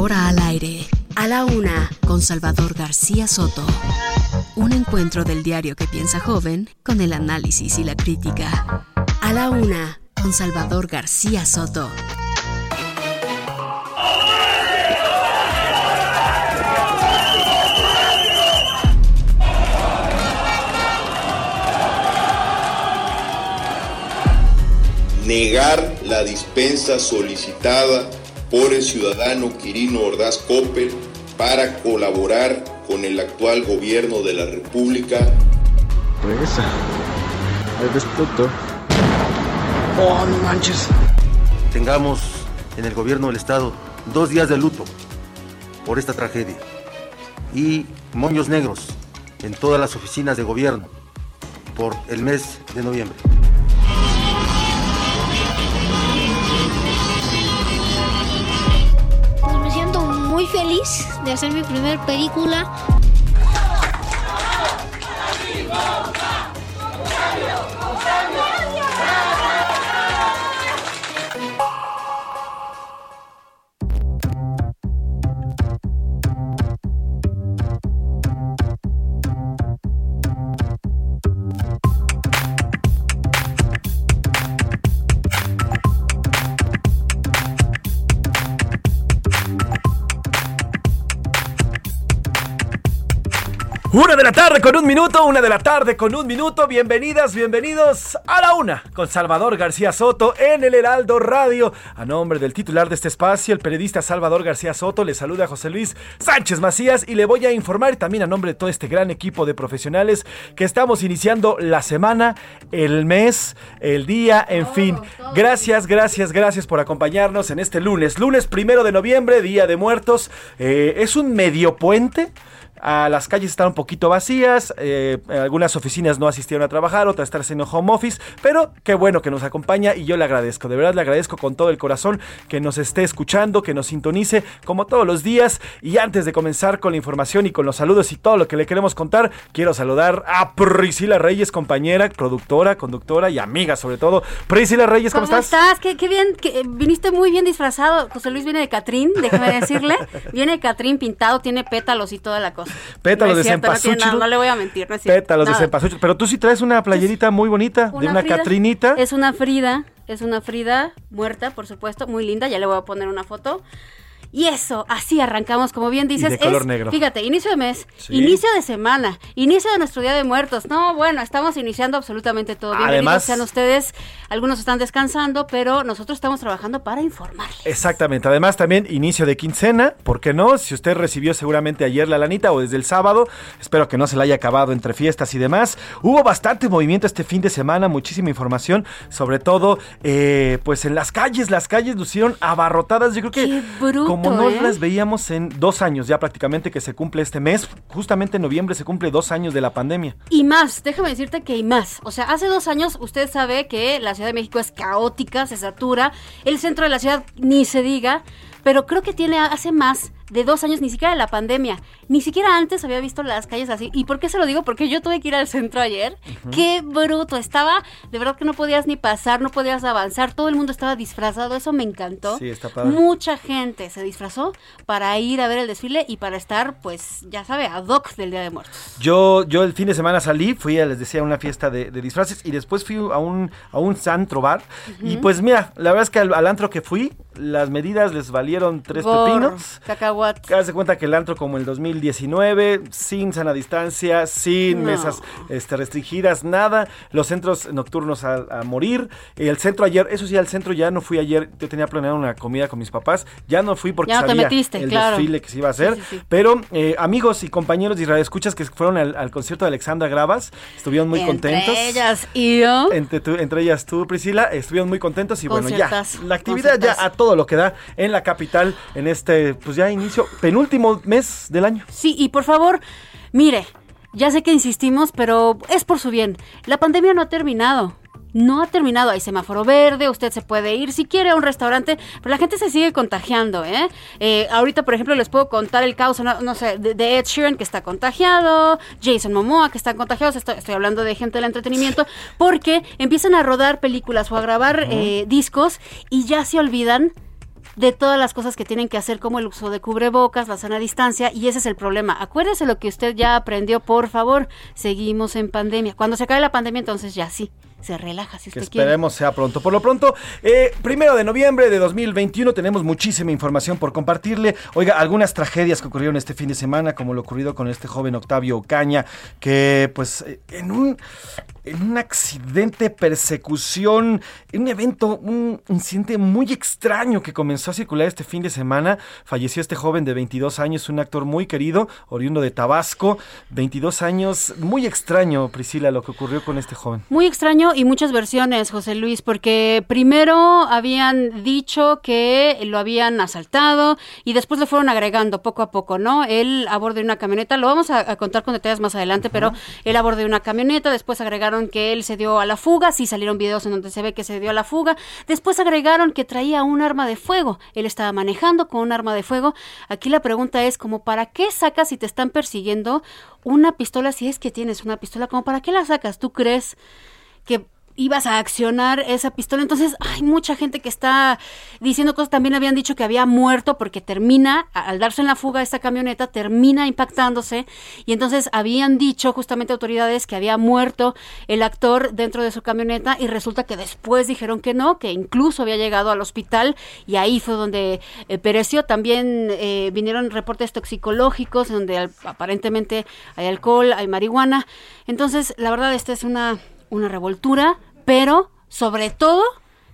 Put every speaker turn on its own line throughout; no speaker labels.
Ahora al aire, a la una, con Salvador García Soto. Un encuentro del diario que piensa joven con el análisis y la crítica. A la una, con Salvador García Soto.
negar la dispensa solicitada por el ciudadano Quirino Ordaz Coppel para colaborar con el actual gobierno de la República.
Regresa. Al respeto. Oh, no manches.
Tengamos en el gobierno del estado dos días de luto por esta tragedia y moños negros en todas las oficinas de gobierno por el mes de noviembre.
Muy feliz de hacer mi primer película.
Una de la tarde con un minuto, una de la tarde con un minuto. Bienvenidas, bienvenidos a la una con Salvador García Soto en el Heraldo Radio. A nombre del titular de este espacio, el periodista Salvador García Soto, le saluda a José Luis Sánchez Macías y le voy a informar también a nombre de todo este gran equipo de profesionales que estamos iniciando la semana, el mes, el día, en fin. Gracias, gracias, gracias por acompañarnos en este lunes, lunes primero de noviembre, Día de Muertos. Eh, es un medio puente. A las calles están un poquito vacías, eh, algunas oficinas no asistieron a trabajar, otras están haciendo home office, pero qué bueno que nos acompaña y yo le agradezco, de verdad le agradezco con todo el corazón que nos esté escuchando, que nos sintonice como todos los días. Y antes de comenzar con la información y con los saludos y todo lo que le queremos contar, quiero saludar a Priscila Reyes, compañera, productora, conductora y amiga sobre todo. Priscila Reyes, ¿cómo,
¿Cómo
estás?
estás? Qué, qué bien, que, eh, viniste muy bien disfrazado. José Luis viene de Catrín, déjame decirle. Viene de Catrín pintado, tiene pétalos y toda la cosa.
Pétalos
No
de
cierto, no
cempasúchil.
le voy a mentir, no es cierto.
Pétalos de
Nada.
cempasúchil. Pero tú sí traes una playerita muy bonita, de una
Frida.
Catrinita.
Es una Frida, es una Frida muerta, por supuesto, muy linda. Ya le voy a poner una foto. Y eso, así arrancamos, como bien dices.
de color
es,
negro.
Fíjate, inicio de mes,
Sí.
inicio de semana, inicio de nuestro Día de Muertos. No, bueno, estamos iniciando absolutamente todo. Bienvenidos
Además-
sean ustedes. Algunos están descansando, pero nosotros estamos trabajando para informarles.
Exactamente. Además, también inicio de quincena. ¿Por qué no? Si usted recibió seguramente ayer la lanita o desde el sábado, espero que no se la haya acabado entre fiestas y demás. Hubo bastante movimiento este fin de semana, muchísima información, sobre todo, eh, pues en las calles. Las calles lucieron abarrotadas. Yo creo que
Qué bruto,
como no
¿eh?
las veíamos en dos años ya prácticamente que se cumple este mes, justamente en noviembre se cumple dos años de la pandemia.
Y más, déjame decirte que hay más. O sea, hace dos años usted sabe que la Ciudad de México es caótica, se satura, el centro de la ciudad ni se diga, pero creo que tiene hace más de dos años, ni siquiera de la pandemia, ni siquiera antes había visto las calles así. ¿Y por qué se lo digo? Porque yo tuve que ir al centro ayer. Qué bruto, estaba, de verdad que no podías ni pasar, no podías avanzar, todo el mundo estaba disfrazado, eso me encantó.
Sí, está padre.
Mucha gente se disfrazó para ir a ver el desfile y para estar, pues, ya sabe, ad hoc del Día de Muertos.
Yo, yo el fin de semana salí, fui a, les decía, a una fiesta de, de disfraces y después fui a un, a un antro bar. Y pues mira, la verdad es que al, al antro que fui, las medidas les valieron tres
Gorro,
pepinos.
Cacahuate.
Haz de cuenta que el antro como el 2019, sin sana distancia, sin
No.
mesas este, restringidas, nada. Los centros nocturnos a, a morir. El centro ayer, eso sí, al centro ya no fui ayer. Yo tenía planeado una comida con mis papás. Ya no fui porque
Ya no te
sabía
metiste,
el
claro.
desfile que se iba a hacer.
Sí, sí, sí.
Pero eh, amigos y compañeros de Israel, escuchas que fueron al, al concierto de Alexandra Gravas, estuvieron muy
Entre
contentos.
ellas y yo.
Entre, tú- entre ellas tú, Priscila, estuvieron muy contentos y bueno, ya, la actividad ya a todo lo que da en la capital en este, pues ya inicio, penúltimo mes del año.
Sí, y por favor, mire, ya sé que insistimos, pero es por su bien. La pandemia no ha terminado. No ha terminado, hay semáforo verde, usted se puede ir si quiere a un restaurante, pero la gente se sigue contagiando, ¿eh? Eh, ahorita, por ejemplo, les puedo contar el caos, no, no sé, de, de Ed Sheeran que está contagiado, Jason Momoa que están contagiados, estoy, estoy hablando de gente del entretenimiento, porque empiezan a rodar películas o a grabar eh, discos y ya se olvidan de todas las cosas que tienen que hacer, como el uso de cubrebocas, la sana distancia, y ese es el problema. Acuérdese lo que usted ya aprendió, por favor. Seguimos en pandemia. Cuando se acabe la pandemia, entonces ya sí, se relaja si
Que
usted quiere.
esperemos sea pronto. Por lo pronto, eh, primero de noviembre de 2021 tenemos muchísima información por compartirle. Oiga, algunas tragedias que ocurrieron este fin de semana, como lo ocurrido con este joven Octavio Ocaña, que pues eh, en un, en un accidente, persecución, en un evento, un incidente muy extraño que comenzó a circular este fin de semana, falleció este joven de 22 años, un actor muy querido, oriundo de Tabasco, 22 años, muy extraño, Priscila, lo que ocurrió con este joven.
Muy extraño y muchas versiones, José Luis, porque primero habían dicho que lo habían asaltado y después le fueron agregando poco a poco, ¿no? Él a bordo de una camioneta, lo vamos a, a contar con detalles más adelante, pero él a bordo de una camioneta, después agregaron que él se dio a la fuga, sí salieron videos en donde se ve que se dio a la fuga, después agregaron que traía un arma de fuego, él estaba manejando con un arma de fuego. Aquí la pregunta es como, ¿para qué sacas si te están persiguiendo una pistola si es que tienes una pistola? Como, ¿para qué la sacas? ¿Tú crees? Que ibas a accionar esa pistola. Entonces, hay mucha gente que está diciendo cosas. También habían dicho que había muerto porque termina, al darse en la fuga esta camioneta, termina impactándose. Y entonces habían dicho justamente autoridades que había muerto el actor dentro de su camioneta y resulta que después dijeron que no, que incluso había llegado al hospital y ahí fue donde eh, pereció. También eh, vinieron reportes toxicológicos donde al- aparentemente hay alcohol, hay marihuana. Entonces, la verdad, esta es una, una revoltura, pero sobre todo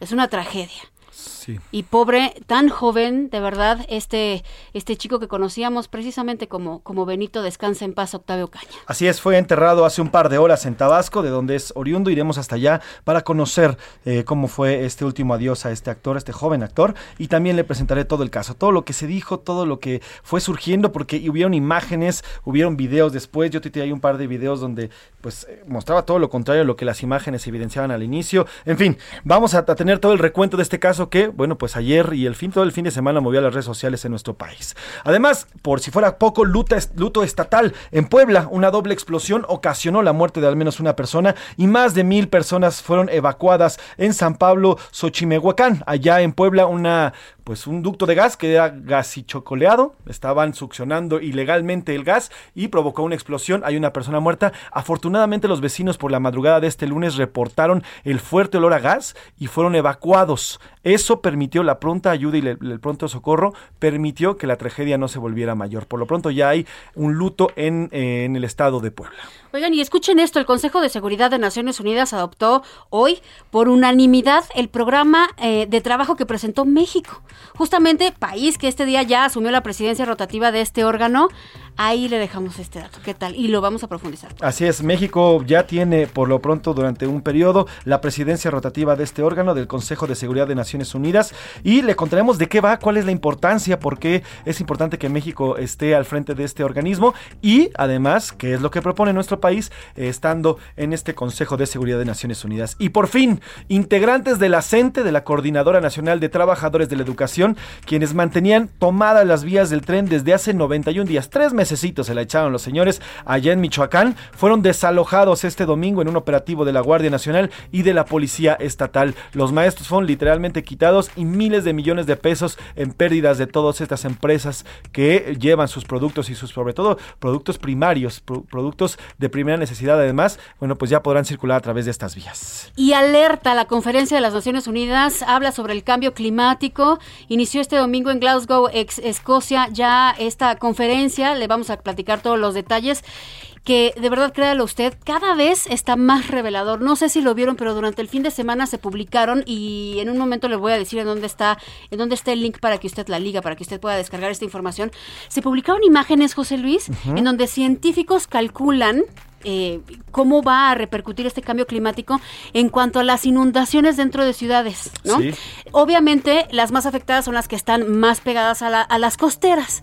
es una tragedia.
Sí.
Y pobre, tan joven, de verdad, este, este chico que conocíamos precisamente como, como Benito Descansa en Paz, Octavio Caña.
Así es, fue enterrado hace un par de horas en Tabasco, de donde es oriundo. Iremos hasta allá para conocer eh, cómo fue este último adiós a este actor, a este joven actor. Y también le presentaré todo el caso, todo lo que se dijo, todo lo que fue surgiendo, porque hubieron imágenes, hubieron videos después. Yo te ahí un par de videos donde pues eh, mostraba todo lo contrario a lo que las imágenes evidenciaban al inicio. En fin, vamos a, tener todo el recuento de este caso que, bueno, pues ayer y el fin, todo el fin de semana movió a las redes sociales en nuestro país. Además, por si fuera poco, luta, luto estatal. En Puebla, una doble explosión ocasionó la muerte de al menos una persona y más de mil personas fueron evacuadas en San Pablo, Xochimehuacán. Allá en Puebla, una pues un ducto de gas que era gasichocoleado, estaban succionando ilegalmente el gas y provocó una explosión, hay una persona muerta. Afortunadamente los vecinos por la madrugada de este lunes reportaron el fuerte olor a gas y fueron evacuados. Eso permitió la pronta ayuda y el pronto socorro, permitió que la tragedia no se volviera mayor. Por lo pronto ya hay un luto en, en el estado de Puebla.
Oigan, y escuchen esto, el Consejo de Seguridad de Naciones Unidas adoptó hoy por unanimidad el programa eh, de trabajo que presentó México. Justamente, país que este día ya asumió la presidencia rotativa de este órgano, ahí le dejamos este dato. ¿Qué tal? Y lo vamos a profundizar.
Así es, México ya tiene por lo pronto durante un periodo la presidencia rotativa de este órgano del Consejo de Seguridad de Naciones Unidas y le contaremos de qué va, cuál es la importancia, por qué es importante que México esté al frente de este organismo y además qué es lo que propone nuestro país eh, estando en este Consejo de Seguridad de Naciones Unidas. Y por fin, integrantes de la CENTE, de la Coordinadora Nacional de Trabajadores de la Educación, quienes mantenían tomadas las vías del tren desde hace 91 días, tres meses necesito, se la echaron los señores allá en Michoacán. Fueron desalojados este domingo en un operativo de la Guardia Nacional y de la Policía Estatal. Los maestros fueron literalmente quitados y miles de millones de pesos en pérdidas de todas estas empresas que llevan sus productos y sus, sobre todo, productos primarios, productos de primera necesidad. Además, bueno, pues ya podrán circular a través de estas vías.
Y alerta, la Conferencia de las Naciones Unidas habla sobre el cambio climático. Inició este domingo en Glasgow, ex Escocia, ya esta conferencia. Le vamos a platicar todos los detalles que de verdad créalo usted, cada vez está más revelador. No sé si lo vieron, pero durante el fin de semana se publicaron y en un momento les voy a decir en dónde está, en dónde está el link para que usted la liga, para que usted pueda descargar esta información. Se publicaron imágenes, José Luis, en donde científicos calculan eh, cómo va a repercutir este cambio climático en cuanto a las inundaciones dentro de ciudades, ¿no? Obviamente, las más afectadas son las que están más pegadas a, a las costeras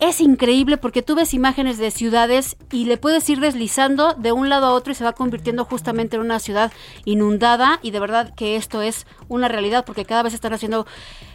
es increíble porque tú ves imágenes de ciudades y le puedes ir deslizando de un lado a otro y se va convirtiendo justamente en una ciudad inundada y de verdad que esto es una realidad porque cada vez están haciendo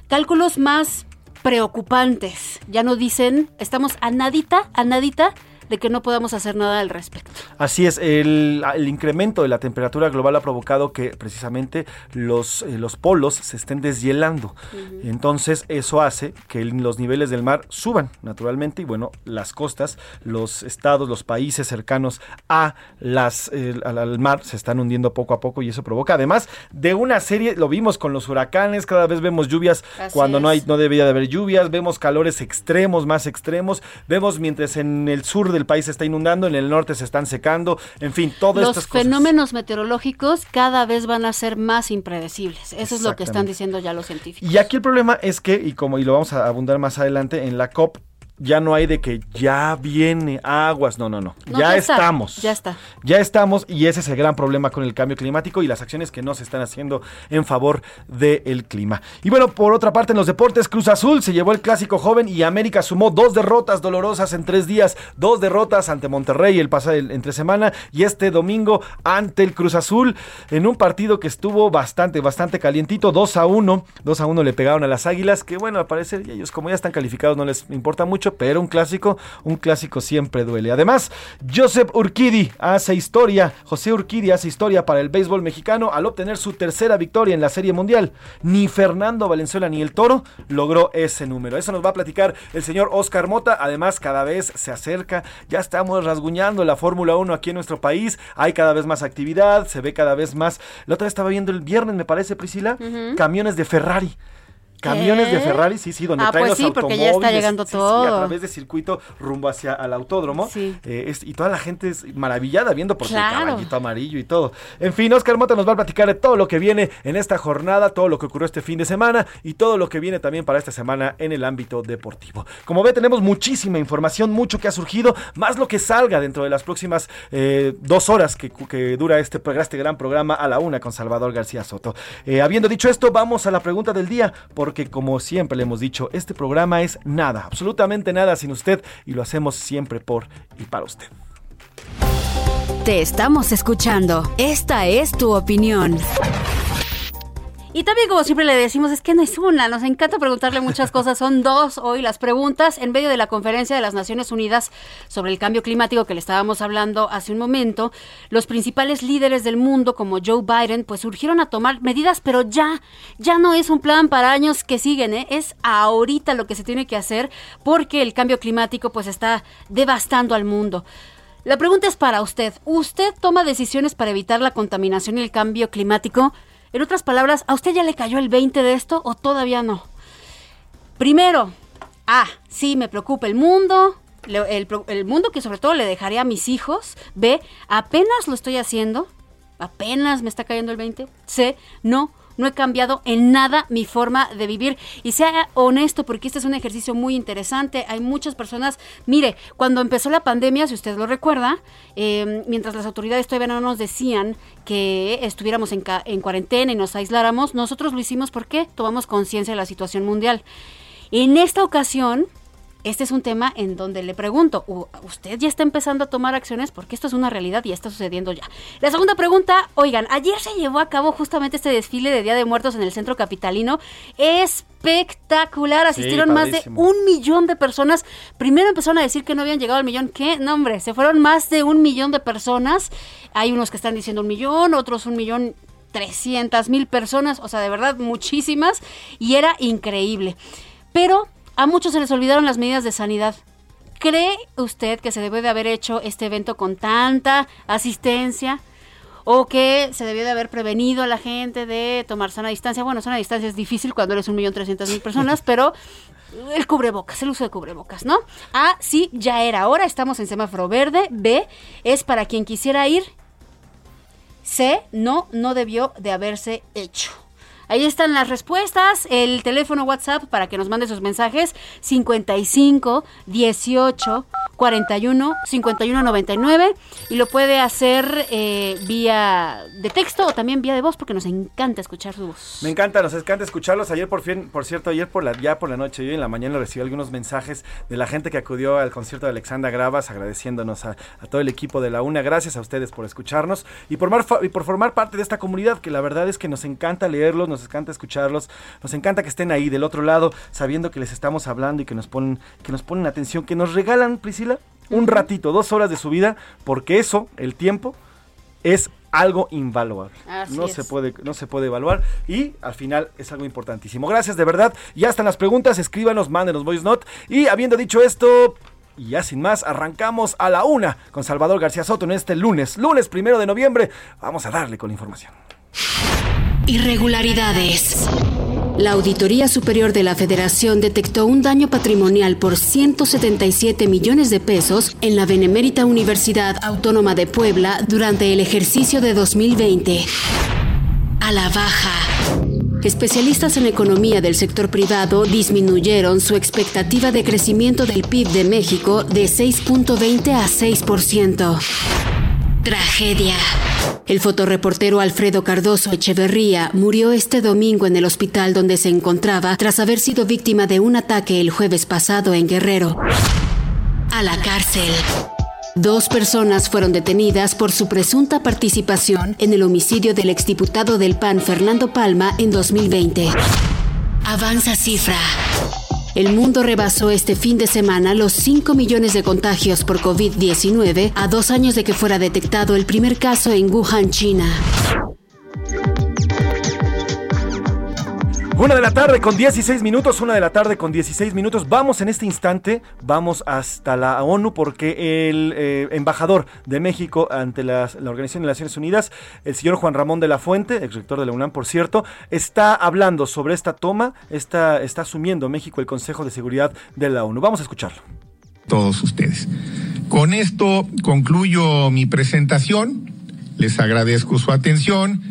cálculos más preocupantes. Ya no dicen, estamos a nadita, a nadita de que no podamos hacer nada al respecto.
Así es, el, incremento de la temperatura global ha provocado que precisamente los, eh, los polos se estén deshielando. Entonces eso hace que los niveles del mar suban naturalmente y bueno, las costas, los estados, los países cercanos a las, al, mar se están hundiendo poco a poco y eso provoca además de una serie, lo vimos con los huracanes, cada vez vemos lluvias cuando no, hay, no debería de haber lluvias, vemos calores extremos, más extremos, vemos mientras en el sur del país se está inundando, en el norte se están secando, en fin, todas
estas
cosas.
Los fenómenos meteorológicos cada vez van a ser más impredecibles. Eso es lo que están diciendo ya los científicos.
Y aquí el problema es que, y como y lo vamos a abundar más adelante, en la COP ya no hay de que ya viene aguas, no, no, no, ya, estamos.
ya está.
Ya estamos y ese es el gran problema con el cambio climático y las acciones que no se están haciendo en favor del clima. Y bueno, por otra parte, en los deportes, Cruz Azul se llevó el clásico joven y América sumó dos derrotas dolorosas en tres días, dos derrotas ante Monterrey el pasado entre semana y este domingo ante el Cruz Azul en un partido que estuvo bastante, bastante calientito, 2 a 1, 2 a 1 le pegaron a las Águilas, que bueno, al parecer ellos como ya están calificados no les importa mucho pero un clásico, un clásico siempre duele. Además, Joseph Urquidi hace historia, José Urquidi hace historia para el béisbol mexicano al obtener su tercera victoria en la Serie Mundial. Ni Fernando Valenzuela ni el Toro logró ese número. Eso nos va a platicar el señor Oscar Mota. Además, cada vez se acerca, ya estamos rasguñando la Fórmula 1 aquí en nuestro país. Hay cada vez más actividad, se ve cada vez más. La otra vez estaba viendo el viernes, me parece, Priscila, camiones de Ferrari. Camiones de Ferrari, sí, sí, donde
ah,
traen
pues
los
sí, porque ya está llegando todo.
Sí, a través de circuito rumbo hacia el autódromo. Sí. Eh, y toda la gente es maravillada viendo por claro. el caballito amarillo y todo. En fin, Oscar Mota nos va a platicar de todo lo que viene en esta jornada, todo lo que ocurrió este fin de semana y todo lo que viene también para esta semana en el ámbito deportivo. Como ve, tenemos muchísima información, mucho que ha surgido, más lo que salga dentro de las próximas eh, dos horas que, dura este, este gran programa a la una con Salvador García Soto. Eh, habiendo dicho esto, vamos a la pregunta del día. Por que como siempre le hemos dicho, este programa es nada, absolutamente nada sin usted y lo hacemos siempre por y para usted.
Te estamos escuchando. Esta es tu opinión.
Y también, como siempre le decimos, es que no es una, nos encanta preguntarle muchas cosas. Son dos hoy las preguntas en medio de la conferencia de las Naciones Unidas sobre el cambio climático que le estábamos hablando hace un momento. Los principales líderes del mundo, como Joe Biden, pues surgieron a tomar medidas, pero ya, ya no es un plan para años que siguen, ¿eh? es ahorita lo que se tiene que hacer porque el cambio climático pues está devastando al mundo. La pregunta es para usted. ¿Usted toma decisiones para evitar la contaminación y el cambio climático? En otras palabras, ¿a usted ya le cayó el 20 de esto o todavía no? Primero, ah, sí, me preocupa el mundo, el, el, mundo que sobre todo le dejaré a mis hijos. B, apenas lo estoy haciendo, apenas me está cayendo el 20. C, no, no he cambiado en nada mi forma de vivir. Y sea honesto, porque este es un ejercicio muy interesante. Hay muchas personas, mire, cuando empezó la pandemia, si usted lo recuerda, em, mientras las autoridades todavía no nos decían que estuviéramos en, en cuarentena y nos aisláramos, nosotros lo hicimos porque tomamos conciencia de la situación mundial. En esta ocasión, este es un tema en donde le pregunto, ¿usted ya está empezando a tomar acciones? Porque esto es una realidad y está sucediendo ya. La segunda pregunta, oigan, ayer se llevó a cabo justamente este desfile de Día de Muertos en el centro capitalino. Espectacular, asistieron más de un millón de personas. Primero empezaron a decir que no habían llegado al millón. ¿Qué? No, hombre, se fueron más de un millón de personas. Hay unos que están diciendo un millón, otros un millón 300 mil personas, o sea, de verdad muchísimas, y era increíble. Pero a muchos se les olvidaron las medidas de sanidad. ¿Cree usted que se debe de haber hecho este evento con tanta asistencia? ¿O que se debió de haber prevenido a la gente de tomar sana distancia? Bueno, sana distancia es difícil cuando eres un millón trescientas mil personas, pero el cubrebocas, el uso de cubrebocas, ¿no? A, sí, ya era hora, estamos en semáforo verde. B, es para quien quisiera ir. C, no, no debió de haberse hecho. Ahí están las respuestas. El teléfono WhatsApp para que nos mande sus mensajes: 55 18 41 51 99. Y lo puede hacer eh, vía de texto o también vía de voz porque nos encanta escuchar su voz.
Me encanta, nos encanta escucharlos. Ayer, por fin, por cierto, ayer por la, ya por la noche, yo en la mañana recibí algunos mensajes de la gente que acudió al concierto de Alexandra Gravas, agradeciéndonos a, todo el equipo de la UNA. Gracias a ustedes por escucharnos y por, y por formar parte de esta comunidad que la verdad es que nos encanta leerlos, nos encanta escucharlos, nos encanta que estén ahí del otro lado, sabiendo que les estamos hablando y que nos ponen, que nos ponen atención, que nos regalan, Priscila, un ratito, dos horas de su vida, porque eso, el tiempo, es algo invaluable. no se puede no se puede evaluar y al final es algo importantísimo. Gracias de verdad. Ya están las preguntas, escríbanos, mándenos voice note y habiendo dicho esto, y ya sin más, arrancamos a la una con Salvador García Soto en este lunes, lunes primero de noviembre. Vamos a darle con la información.
Irregularidades. La Auditoría Superior de la Federación detectó un daño patrimonial por 177 millones de pesos en la Benemérita Universidad Autónoma de Puebla durante el ejercicio de 2020. A la baja. Especialistas en economía del sector privado disminuyeron su expectativa de crecimiento del PIB de México de 6.20 a 6%. Tragedia. El fotoreportero Alfredo Cardoso Echeverría murió este domingo en el hospital donde se encontraba tras haber sido víctima de un ataque el jueves pasado en Guerrero. A la cárcel. Dos personas fueron detenidas por su presunta participación en el homicidio del exdiputado del PAN Fernando Palma en 2020. Avanza cifra. El mundo rebasó este fin de semana los 5 millones de contagios por COVID-19 a dos años de que fuera detectado el primer caso en Wuhan, China.
Una de la tarde con 16 minutos, una de la tarde con 16 minutos. Vamos en este instante, vamos hasta la ONU porque el eh, embajador de México ante la Organización de Naciones Unidas, el señor Juan Ramón de la Fuente, ex rector de la UNAM, por cierto, está hablando sobre esta toma, está, está asumiendo México el Consejo de Seguridad de la ONU. Vamos a escucharlo.
Todos ustedes. Con esto concluyo mi presentación. Les agradezco su atención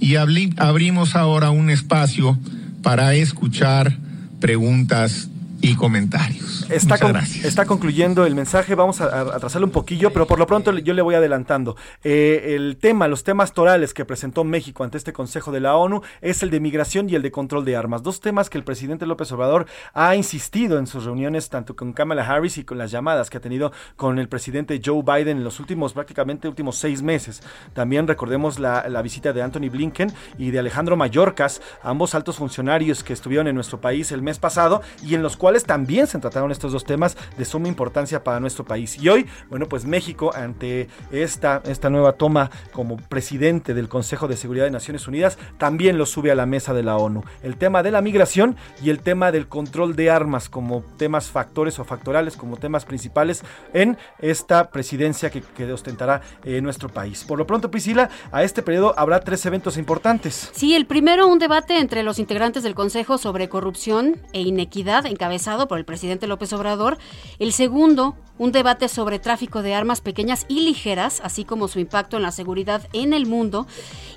y abrimos ahora un espacio para escuchar preguntas y comentarios.
Está, está concluyendo el mensaje, vamos a, atrasarlo un poquillo, pero por lo pronto yo le voy adelantando. Eh, el tema, los temas torales que presentó México ante este Consejo de la ONU es el de migración y el de control de armas. Dos temas que el presidente López Obrador ha insistido en sus reuniones, tanto con Kamala Harris y con las llamadas que ha tenido con el presidente Joe Biden en los últimos, prácticamente últimos seis meses. También recordemos la, la visita de Anthony Blinken y de Alejandro Mayorkas, ambos altos funcionarios que estuvieron en nuestro país el mes pasado y en los cuales también se trataron estos dos temas de suma importancia para nuestro país. Y hoy, bueno, pues México, ante esta, esta nueva toma como presidente del Consejo de Seguridad de Naciones Unidas, también lo sube a la mesa de la ONU. El tema de la migración y el tema del control de armas como temas factores o factorales, como temas principales en esta presidencia que, que ostentará eh, nuestro país. Por lo pronto, Priscila, a este periodo habrá tres eventos importantes.
Sí, el primero, un debate entre los integrantes del Consejo sobre corrupción e inequidad, encabezado por el presidente López Obrador. El segundo, un debate sobre tráfico de armas pequeñas y ligeras, así como su impacto en la seguridad en el mundo.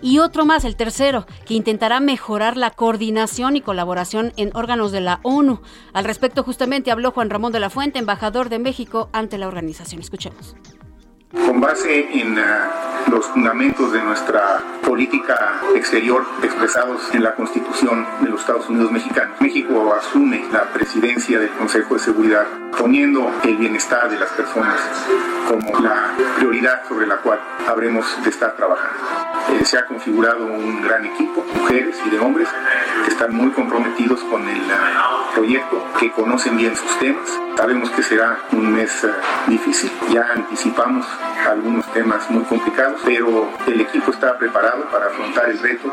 Y otro más, el tercero, que intentará mejorar la coordinación y colaboración en órganos de la ONU. Al respecto, justamente habló Juan Ramón de la Fuente, embajador de México ante la organización. Escuchemos.
Con base en uh, los fundamentos de nuestra política exterior expresados en la Constitución de los Estados Unidos mexicanos, México asume la presidencia del Consejo de Seguridad poniendo el bienestar de las personas como la prioridad sobre la cual habremos de estar trabajando. Eh, se ha configurado un gran equipo, mujeres y de hombres, que están muy comprometidos con el uh, proyecto, que conocen bien sus temas. Sabemos que será un mes uh, difícil, ya anticipamos algunos temas muy complicados, pero el equipo está preparado para afrontar el reto.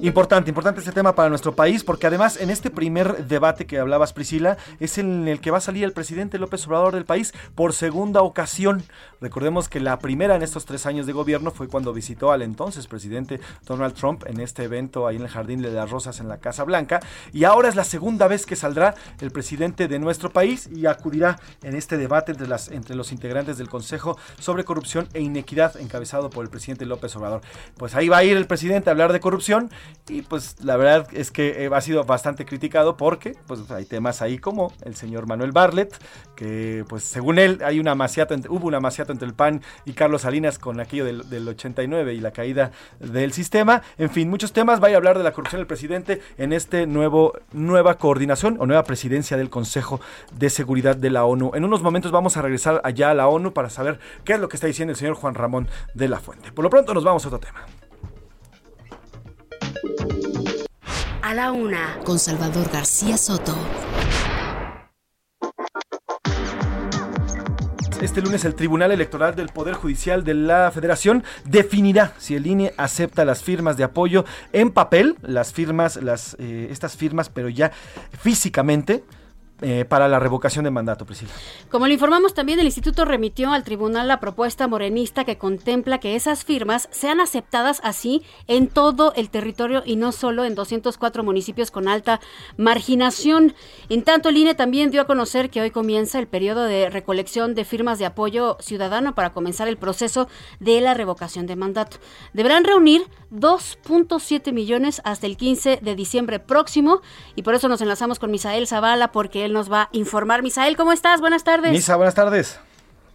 Importante, importante este tema para nuestro país, porque además en este primer debate que hablabas, Priscila, es en el que va a salir el presidente López Obrador del país por segunda ocasión. Recordemos que la primera en estos tres años de gobierno fue cuando visitó al entonces presidente Donald Trump en este evento ahí en el Jardín de las Rosas en la Casa Blanca. Y ahora es la segunda vez que saldrá el presidente de nuestro país y acudirá en este debate entre, las, entre los integrantes del Consejo sobre Corrupción e Inequidad encabezado por el presidente López Obrador. Pues ahí va a ir el presidente a hablar de corrupción y pues la verdad es que eh, ha sido bastante criticado porque pues hay temas ahí como el señor Manuel Barlet, que pues según él hay una hubo una maciata entre el PAN y Carlos Salinas con aquello del, del 89 y la caída del sistema. En fin, muchos temas. Vaya a hablar de la corrupción del presidente en este nuevo nueva coordinación o nueva presidencia del Consejo de Seguridad de la ONU. En unos momentos vamos a regresar allá a la ONU para saber qué es lo que está diciendo el señor Juan Ramón de la Fuente. Por lo pronto nos vamos a otro tema.
A la una, con Salvador García Soto.
Este lunes el Tribunal Electoral del Poder Judicial de la Federación definirá si el INE acepta las firmas de apoyo en papel, las firmas, las, eh, estas firmas, pero ya físicamente eh, para la revocación de mandato, Priscila.
Como lo informamos también, el instituto remitió al tribunal la propuesta morenista que contempla que esas firmas sean aceptadas así en todo el territorio y no solo en 204 municipios con alta marginación. En tanto, el INE también dio a conocer que hoy comienza el periodo de recolección de firmas de apoyo ciudadano para comenzar el proceso de la revocación de mandato. Deberán reunir 2.7 millones hasta el 15 de diciembre próximo y por eso nos enlazamos con Misael Zavala porque él nos va a informar. Misael, ¿cómo estás? Buenas tardes.
Misa, buenas tardes.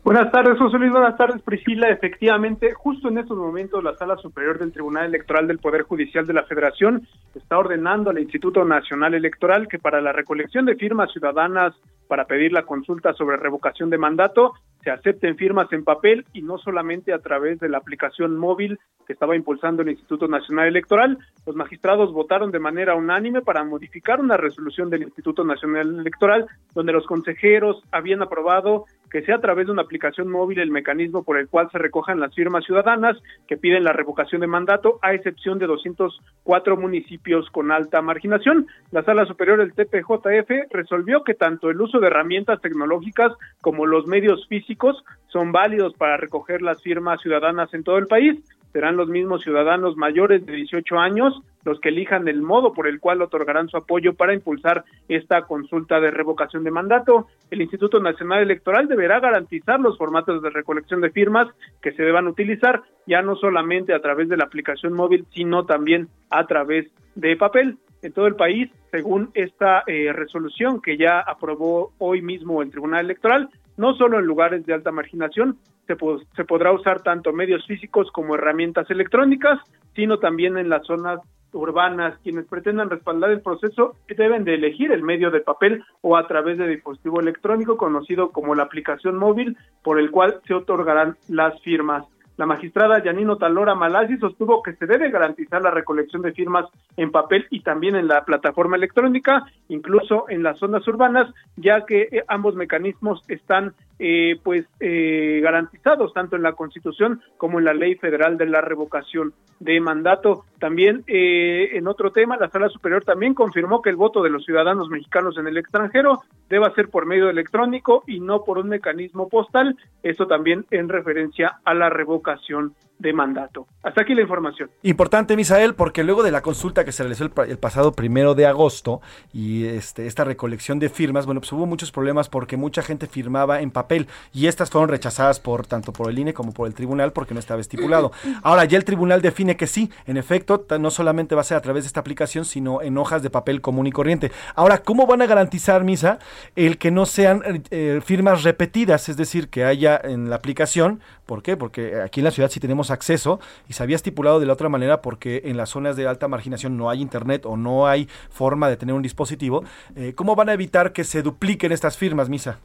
Buenas tardes, José Luis. Buenas tardes, Priscila. Efectivamente, justo en estos momentos, la Sala Superior del Tribunal Electoral del Poder Judicial de la Federación está ordenando al Instituto Nacional Electoral que para la recolección de firmas ciudadanas para pedir la consulta sobre revocación de mandato se acepten firmas en papel y no solamente a través de la aplicación móvil que estaba impulsando el Instituto Nacional Electoral. Los magistrados votaron de manera unánime para modificar una resolución del Instituto Nacional Electoral donde los consejeros habían aprobado que sea a través de una aplicación móvil el mecanismo por el cual se recojan las firmas ciudadanas que piden la revocación de mandato, a excepción de 204 municipios con alta marginación. La Sala Superior del TPJF resolvió que tanto el uso de herramientas tecnológicas como los medios físicos son válidos para recoger las firmas ciudadanas en todo el país serán los mismos ciudadanos mayores de 18 años los que elijan el modo por el cual otorgarán su apoyo para impulsar esta consulta de revocación de mandato. El Instituto Nacional Electoral deberá garantizar los formatos de recolección de firmas que se deban utilizar, ya no solamente a través de la aplicación móvil, sino también a través de papel en todo el país, según esta eh, resolución que ya aprobó hoy mismo el Tribunal Electoral, no solo en lugares de alta marginación, se, se podrá usar tanto medios físicos como herramientas electrónicas, sino también en las zonas urbanas. Quienes pretendan respaldar el proceso deben de elegir el medio de papel o a través de dispositivo electrónico conocido como la aplicación móvil por el cual se otorgarán las firmas. La magistrada Yanino Talora Malasi sostuvo que se debe garantizar la recolección de firmas en papel y también en la plataforma electrónica, incluso en las zonas urbanas, ya que eh, ambos mecanismos están eh, pues eh, garantizados tanto en la Constitución como en la Ley Federal de la Revocación de Mandato. También eh, en otro tema, la Sala Superior también confirmó que el voto de los ciudadanos mexicanos en el extranjero deba ser por medio electrónico y no por un mecanismo postal. Eso también en referencia a la revocación de mandato. Hasta aquí la información.
Importante, Misael, porque luego de la consulta que se realizó el, pasado primero de agosto y este, esta recolección de firmas, bueno, pues hubo muchos problemas porque mucha gente firmaba en papel papel y estas fueron rechazadas por tanto por el INE como por el tribunal porque no estaba estipulado. Ahora ya el tribunal define que sí, en efecto, no solamente va a ser a través de esta aplicación, sino en hojas de papel común y corriente. Ahora, ¿cómo van a garantizar, Misa, el que no sean eh, firmas repetidas? Es decir, que haya en la aplicación, ¿por qué? Porque aquí en la ciudad sí tenemos acceso y se había estipulado de la otra manera porque en las zonas de alta marginación no hay internet o no hay forma de tener un dispositivo. Eh, ¿Cómo van a evitar que se dupliquen estas firmas, Misa?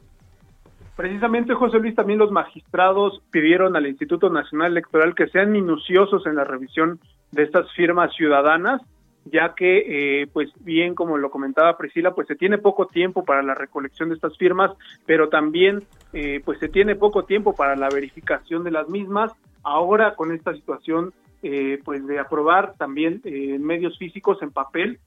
Precisamente, José Luis, también los magistrados pidieron al Instituto Nacional Electoral que sean minuciosos en la revisión de estas firmas ciudadanas, ya que, eh, pues bien, como lo comentaba Priscila, pues se tiene poco tiempo para la recolección de estas firmas, pero también, eh, pues se tiene poco tiempo para la verificación de las mismas. Ahora, con esta situación, eh, pues de aprobar también en medios físicos en papel,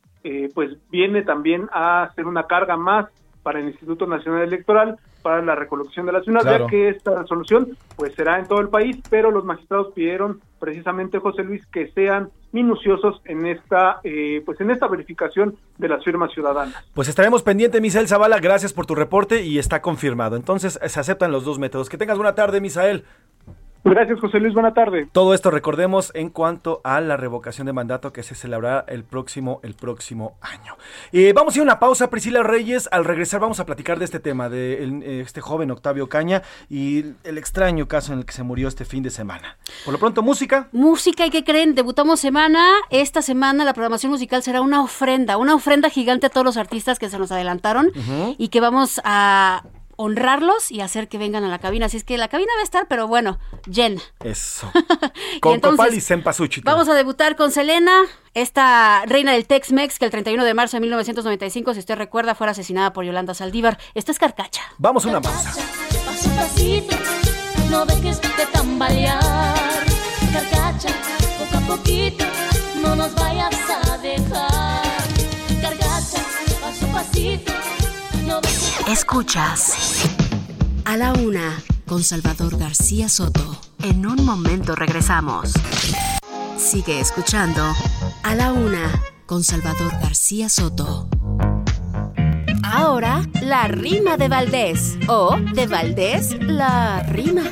pues viene también a ser una carga más para el Instituto Nacional Electoral para la recolección de las firmas, ya que esta resolución pues será en todo el país, pero los magistrados pidieron precisamente José Luis que sean minuciosos en esta eh, pues en esta verificación de las firmas ciudadanas.
Pues estaremos pendientes, Misael Zavala, gracias por tu reporte y está confirmado. Entonces se aceptan los dos métodos. Que tengas buena tarde, Misael.
Gracias, José Luis. Buena tarde.
Todo esto recordemos en cuanto a la revocación de mandato que se celebrará el próximo, el próximo año. Eh, vamos a ir a una pausa, Priscila Reyes. Al regresar vamos a platicar de este tema, de eh, este joven Octavio Caña y el extraño caso en el que se murió este fin de semana. Por lo pronto, música.
Música, ¿y qué creen? Debutamos semana. Esta semana la programación musical será una ofrenda, una ofrenda gigante a todos los artistas que se nos adelantaron y que vamos a honrarlos y hacer que vengan a la cabina. Así es que la cabina va a estar, pero bueno, llena.
Eso. con Copal y
Vamos a debutar con Selena, esta reina del Tex-Mex que el 31 de marzo de 1995, si usted recuerda, fue asesinada por Yolanda Saldívar. Esta es Carcacha.
Vamos a una pausa. no dejes de tambalear. Carcacha, poco a poquito, no nos vayas a dejar.
Carcacha, paso pasito Escuchas a la una con Salvador García Soto. En un momento regresamos. Sigue escuchando a la una con Salvador García Soto. Ahora, la rima de Valdés o de Valdés, la rima.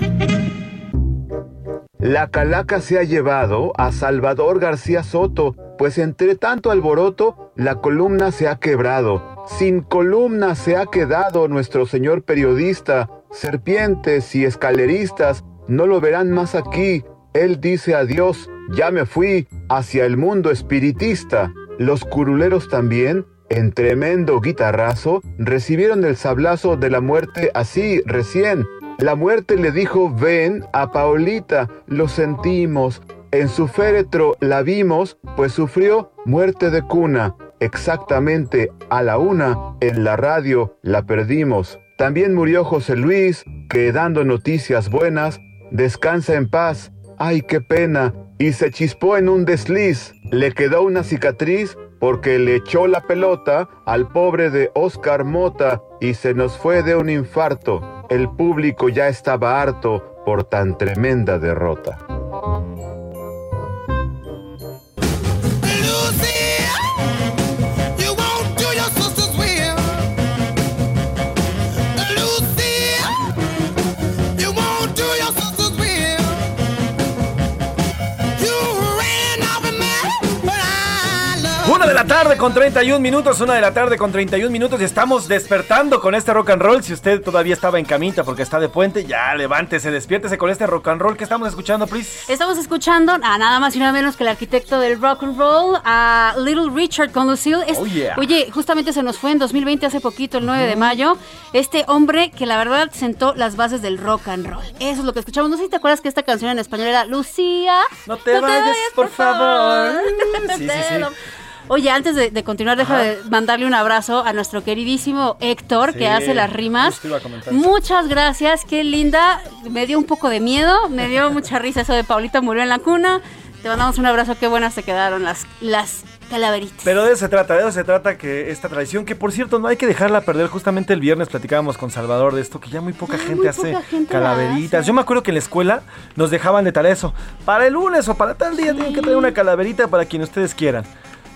La calaca se ha llevado a Salvador García Soto, pues entre tanto alboroto, la columna se ha quebrado. Sin columna se ha quedado nuestro señor periodista. Serpientes y escaleristas no lo verán más aquí. Él dice adiós, ya me fui hacia el mundo espiritista. Los curuleros también, en tremendo guitarrazo, recibieron el sablazo de la muerte así, recién. La muerte le dijo, ven a Paulita, lo sentimos. En su féretro la vimos, pues sufrió muerte de cuna exactamente a la una en la radio la perdimos. También murió José Luis, que dando noticias buenas, descansa en paz. ¡Ay, qué pena! Y se chispó en un desliz. Le quedó una cicatriz porque le echó la pelota al pobre de Oscar Mota y se nos fue de un infarto. El público ya estaba harto por tan tremenda derrota.
De la tarde con 31 minutos, una de la tarde con 31 minutos y estamos despertando con este rock and roll. Si usted todavía estaba en camita porque está de puente, ya levántese, despiértese con este rock and roll que estamos escuchando, please.
Estamos escuchando a nada más y nada menos que el arquitecto del rock and roll, a Little Richard con Lucille.
oh, yeah.
Oye, justamente se nos fue en 2020, hace poquito, el 9 de mayo, este hombre que la verdad sentó las bases del rock and roll. Eso es lo que escuchamos. No sé si te acuerdas que esta canción en español era Lucía.
No te, vayas, por, favor.
Sí, sí, sí. Oye, antes de, continuar, deja de mandarle un abrazo a nuestro queridísimo Héctor, que hace las rimas. Muchas gracias, qué linda. Me dio un poco de miedo, me dio mucha risa eso de Paulita murió en la cuna. Te mandamos un abrazo, qué buenas te quedaron las, las calaveritas.
Pero de eso se trata, de eso se trata que esta tradición, que por cierto no hay que dejarla perder. Justamente el viernes platicábamos con Salvador de esto, que ya muy poca gente hace calaveritas. Yo me acuerdo que en la escuela nos dejaban de tal eso. Para el lunes o para tal día tienen que traer una calaverita para quien ustedes quieran.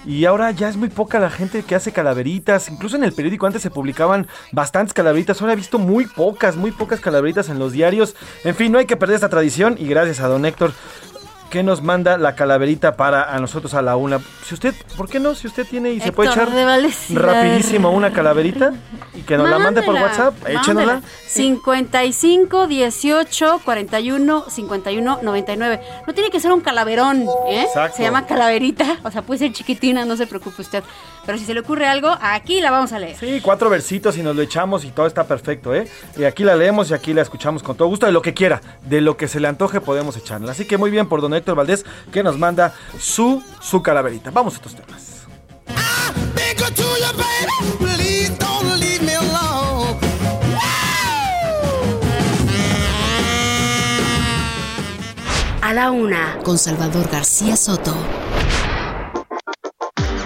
Y ahora ya es muy poca la gente que hace calaveritas. Incluso en el periódico antes se publicaban bastantes calaveritas, ahora he visto muy pocas, muy pocas calaveritas en los diarios. En fin, no hay que perder esta tradición y gracias a don Héctor que nos manda la calaverita para a nosotros a la una. Si usted, ¿por qué no? Si usted tiene y se puede echar rapidísimo una calaverita y que nos la mande por WhatsApp, échenosla.
55 18 41 51 99. No tiene que ser un calaverón, ¿eh? Se llama calaverita, o sea, puede ser chiquitina, no se preocupe usted. Pero si se le ocurre algo, aquí la vamos a leer.
Sí, cuatro versitos y nos lo echamos y todo está perfecto, ¿eh? Y aquí la leemos y aquí la escuchamos con todo gusto, de lo que quiera, de lo que se le antoje podemos echarla. Así que muy bien por don Héctor Valdés que nos manda su, su calaverita. Vamos a estos temas.
A la una, con Salvador García Soto.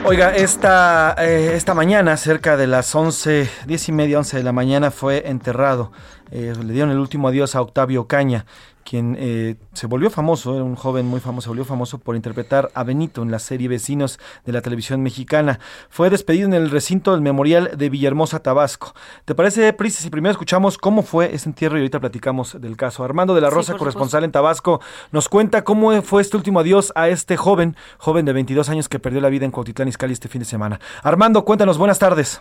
Oiga, esta, eh, esta mañana, cerca de las 11, 10 y media, 11 de la mañana, fue enterrado. Eh, le dieron el último adiós a Octavio Caña, quien eh, se volvió famoso, era un joven muy famoso, se volvió famoso por interpretar a Benito en la serie Vecinos de la televisión mexicana. Fue despedido en el recinto del Memorial de Villahermosa, Tabasco. ¿Te parece, Pris, si primero escuchamos cómo fue ese entierro y ahorita platicamos del caso? Armando de la Rosa, corresponsal en Tabasco, nos cuenta cómo fue este último adiós a este joven, joven de 22 años que perdió la vida en Cuautitlán Izcalli este fin de semana. Armando, cuéntanos, buenas tardes.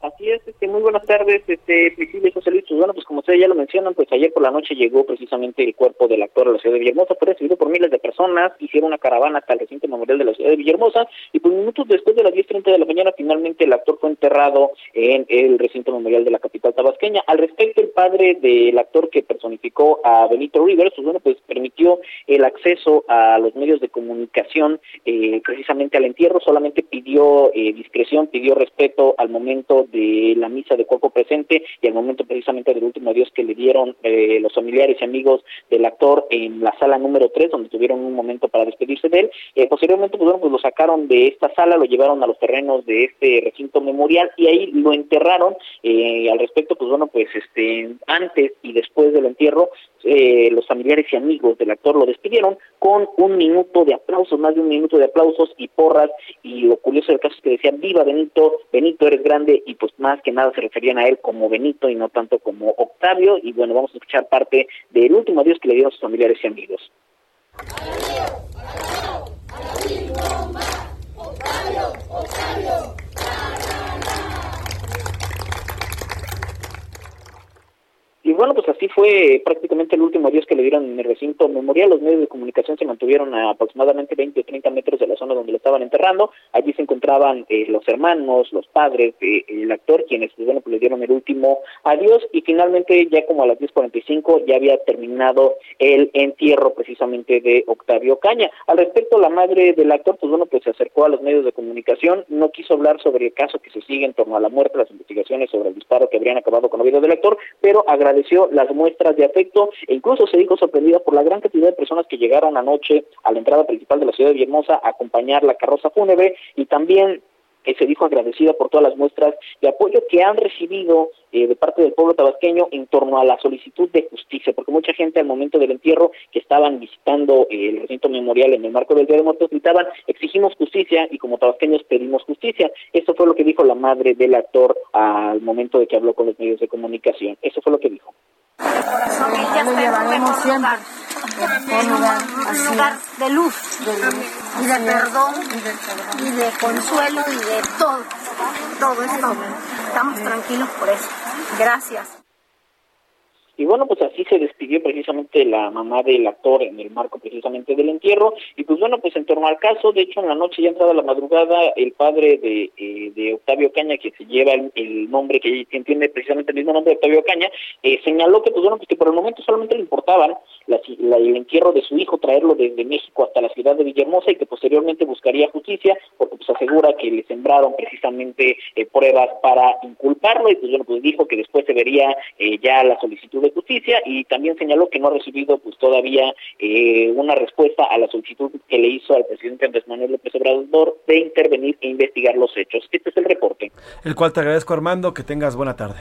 Así es, este, muy buenas tardes, este, Priscila José Luis. Pues bueno, pues como ustedes ya lo mencionan, pues ayer por la noche llegó precisamente el cuerpo del actor a la ciudad de Villahermosa, fue recibido por miles de personas, hicieron una caravana hasta el recinto memorial de la ciudad de Villahermosa y pues minutos después de las 10.30 de la mañana finalmente el actor fue enterrado en el recinto memorial de la capital tabasqueña. Al respecto, el padre del actor que personificó a Benito Rivers, pues bueno, pues permitió el acceso a los medios de comunicación eh, precisamente al entierro, solamente pidió eh, discreción, pidió respeto al momento de la misa de cuerpo presente y al momento precisamente del último adiós que le dieron eh, los familiares y amigos del actor en la sala número 3, donde tuvieron un momento para despedirse de él. Eh, posteriormente, pues, bueno, pues lo sacaron de esta sala, lo llevaron a los terrenos de este recinto memorial y ahí lo enterraron. Eh, al respecto, pues bueno, pues este antes y después del entierro, eh, los familiares y amigos del actor lo despidieron con un minuto de aplausos, más de un minuto de aplausos y porras, y lo curioso del caso es que decían, viva Benito, Benito eres grande, y pues más que nada se referían a él como Benito y no tanto como Octavio, y bueno, vamos a escuchar parte del último adiós que le dieron sus familiares y amigos. Y bueno, pues así fue prácticamente el último adiós que le dieron en el recinto memorial. Los medios de comunicación se mantuvieron a aproximadamente 20 o 30 metros de la zona donde lo estaban enterrando. Allí se encontraban eh, los hermanos, los padres del actor, quienes pues, bueno, pues le dieron el último adiós. Y finalmente, ya como a las 10.45, ya había terminado el entierro precisamente de Octavio Caña. Al respecto, la madre del actor, pues bueno, pues se acercó a los medios de comunicación, no quiso hablar sobre el caso que se sigue en torno a la muerte, las investigaciones sobre el disparo que habrían acabado con la vida del actor, pero agradeció las muestras de afecto e incluso se dijo sorprendida por la gran cantidad de personas que llegaron anoche a la entrada principal de la ciudad de Villahermosa a acompañar la carroza fúnebre y también se dijo agradecida por todas las muestras de apoyo que han recibido eh, de parte del pueblo tabasqueño en torno a la solicitud de justicia, porque mucha gente al momento del entierro que estaban visitando eh, el recinto memorial en el marco del Día de Muertos gritaban, exigimos justicia y como tabasqueños pedimos justicia. Eso fue lo que dijo la madre del actor al momento de que habló con los medios de comunicación. Eso fue lo que dijo.
Lo llevaremos siempre un lugar, un lugar de luz, y de perdón, y de consuelo, y de todo. Todo es todo. Estamos tranquilos por eso. Gracias.
Y bueno, pues así se despidió precisamente la mamá del actor en el marco precisamente del entierro. Y pues bueno, pues en torno al caso, de hecho en la noche ya entrada la madrugada, el padre de, eh, de Octavio Caña, que se lleva el, nombre, que entiende precisamente el mismo nombre de Octavio Caña, eh, señaló que pues bueno, pues que por el momento solamente le importaban la, el entierro de su hijo, traerlo desde México hasta la ciudad de Villahermosa y que posteriormente buscaría justicia, porque pues asegura que le sembraron precisamente eh, pruebas para inculparlo y pues bueno, pues dijo que después se vería ya la solicitud de Justicia y también señaló que no ha recibido pues todavía eh, una respuesta a la solicitud que le hizo al presidente Andrés Manuel López Obrador de intervenir e investigar los hechos. Este es el reporte.
El cual te agradezco Armando, que tengas buena tarde.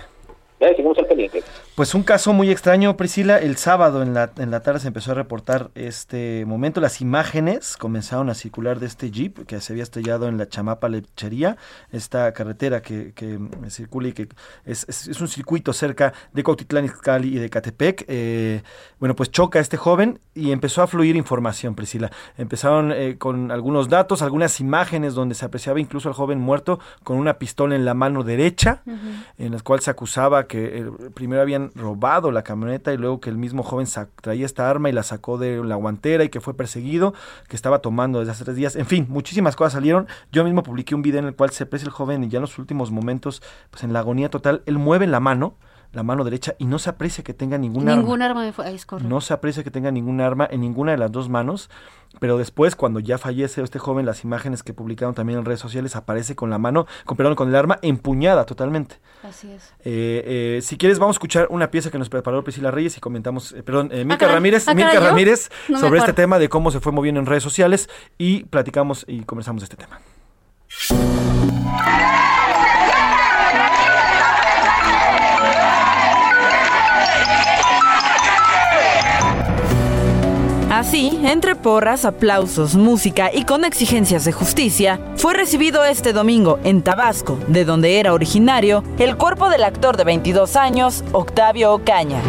Gracias, seguimos al pendiente.
Pues un caso muy extraño, Priscila. El sábado en la, en la tarde se empezó a reportar este momento. Las imágenes comenzaron a circular de este jeep que se había estrellado en la Chamapa Lechería, esta carretera que, que circula y que es, es, un circuito cerca de Cuautitlán Izcalli y de Catepec. Eh, bueno, pues choca este joven y empezó a fluir información, Priscila. Empezaron eh, con algunos datos, algunas imágenes donde se apreciaba incluso al joven muerto con una pistola en la mano derecha, en las cuales se acusaba que eh, primero habían robado la camioneta y luego que el mismo joven traía esta arma y la sacó de la guantera y que fue perseguido, que estaba tomando desde hace tres días. En fin, muchísimas cosas salieron. Yo mismo publiqué un video en el cual se aprecia el joven y ya en los últimos momentos, pues en la agonía total, él mueve la mano la mano derecha y no se aprecia que tenga ningún arma.
Ningún arma, de
No se aprecia que tenga ningún arma en ninguna de las dos manos, pero después cuando ya fallece este joven, las imágenes que publicaron también en redes sociales aparece con la mano, con, perdón, con el arma empuñada totalmente.
Así es.
Eh, eh, si quieres vamos a escuchar una pieza que nos preparó Priscila Reyes y comentamos, eh, perdón, Milka Ramírez, Milka Ramírez sobre este tema de cómo se fue moviendo en redes sociales y platicamos y conversamos de este tema.
Así, entre porras, aplausos, música y con exigencias de justicia, fue recibido este domingo en Tabasco, de donde era originario, el cuerpo del actor de 22 años, Octavio Ocaña.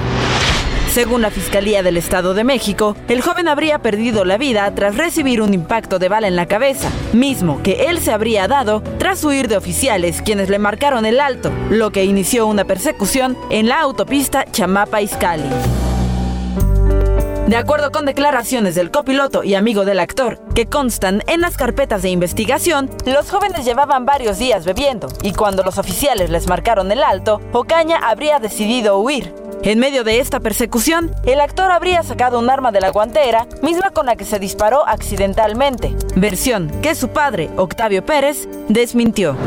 Según la Fiscalía del Estado de México, el joven habría perdido la vida tras recibir un impacto de bala en la cabeza, mismo que él se habría dado tras huir de oficiales quienes le marcaron el alto, lo que inició una persecución en la autopista Chamapa-Izcalli. De acuerdo con declaraciones del copiloto y amigo del actor, que constan en las carpetas de investigación, los jóvenes llevaban varios días bebiendo y cuando los oficiales les marcaron el alto, Ocaña habría decidido huir. En medio de esta persecución, el actor habría sacado un arma de la guantera, misma con la que se disparó accidentalmente, versión que su padre, Octavio Pérez, desmintió.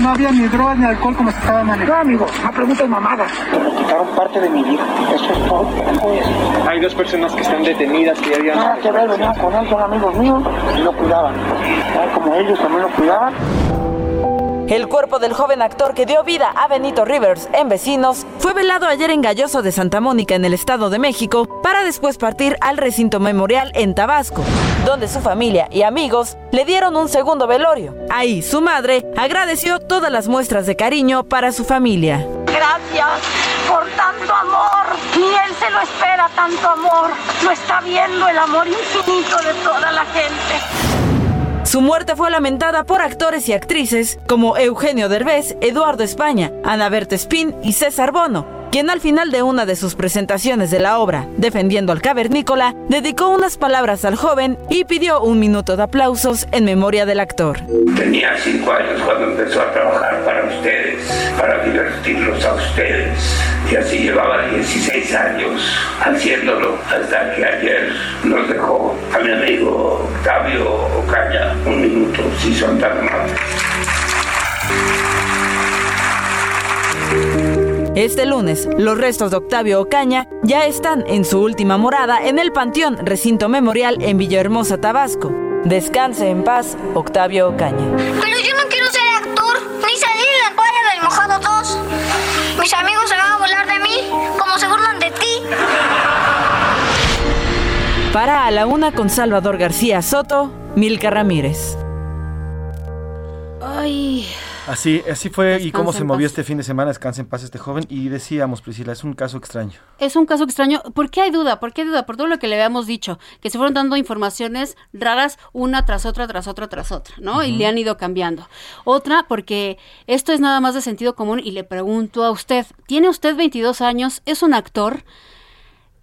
No había ni drogas ni alcohol como se estaba manejando. No, amigo, no preguntas mamadas. Me quitaron parte de mi vida. Eso es todo.
Hay dos personas que están detenidas que ya habían...
Nada que ver, venía con él, son amigos míos y lo cuidaban. Como ellos también lo cuidaban.
El cuerpo del joven actor que dio vida a Benito Rivers en Vecinos fue velado ayer en Galloso de Santa Mónica en el Estado de México para después partir al recinto memorial en Tabasco, donde su familia y amigos le dieron un segundo velorio. Ahí su madre agradeció todas las muestras de cariño para su familia.
Gracias por tanto amor. Ni él se lo espera tanto amor. Lo está viendo el amor infinito de toda la gente.
Su muerte fue lamentada por actores y actrices como Eugenio Derbez, Eduardo España, Ana Berta Spin y César Bono, quien al final de una de sus presentaciones de la obra, defendiendo al cavernícola, dedicó unas palabras al joven y pidió un minuto de aplausos en memoria del actor.
Tenía cinco años cuando empezó a trabajar para ustedes, para divertirlos a ustedes, y así llevaba 16 años haciéndolo hasta que ayer nos dejó a mi amigo Octavio Ocaña un minuto, si son tan amables.
Este lunes, los restos de Octavio Ocaña ya están en su última morada en el Panteón Recinto Memorial en Villahermosa, Tabasco. Descanse en paz, Octavio Ocaña.
Pero yo no quiero ser actor, ni salir en la playa del mojado 2. Mis amigos se van a volar de mí, como se burlan de ti.
Para A la Una con Salvador García Soto, Milka Ramírez.
Ay.
Así, así fue y cómo se movió este fin de semana, descansa en paz este joven. Y decíamos, Priscila, es un caso extraño.
Es un caso extraño. ¿Por qué hay duda? ¿Por qué hay duda? Por todo lo que le habíamos dicho, que se fueron dando informaciones raras una tras otra, tras otra, tras otra, ¿no? Y le han ido cambiando. Otra, porque esto es nada más de sentido común y le pregunto a usted, ¿tiene usted 22 años? ¿Es un actor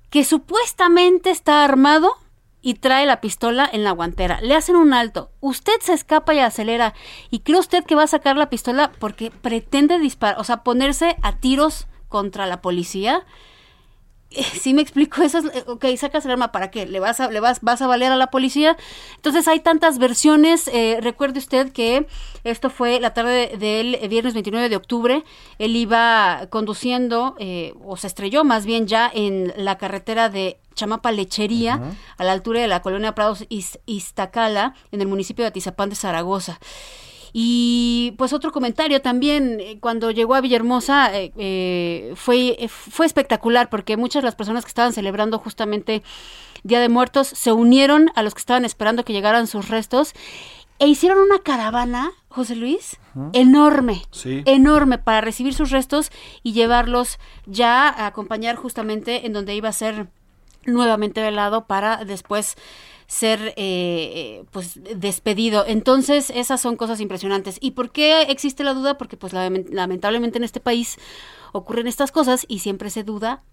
que supuestamente está armado? Y trae la pistola en la guantera. Le hacen un alto. Usted se escapa y acelera. ¿Y cree usted que va a sacar la pistola porque pretende disparar, o sea, ponerse a tiros contra la policía? Si me explico, eso es, ok, sacas el arma, ¿para qué? ¿Le vas a, le vas, vas a valer a la policía? Entonces hay tantas versiones, eh, recuerde usted que esto fue la tarde del viernes 29 de octubre, él iba conduciendo, eh, o se estrelló más bien ya en la carretera de Chamapa Lechería, a la altura de la colonia Prados Iztacala, en el municipio de Atizapán de Zaragoza. Y pues otro comentario también, eh, cuando llegó a Villahermosa eh, eh, fue, eh, fue espectacular porque muchas de las personas que estaban celebrando justamente Día de Muertos se unieron a los que estaban esperando que llegaran sus restos e hicieron una caravana, José Luis, enorme,
Sí.
enorme para recibir sus restos y llevarlos ya a acompañar justamente en donde iba a ser nuevamente velado para después ser eh, eh, pues despedido. Entonces, esas son cosas impresionantes. ¿Y por qué existe la duda? Porque pues lament- lamentablemente en este país ocurren estas cosas y siempre se duda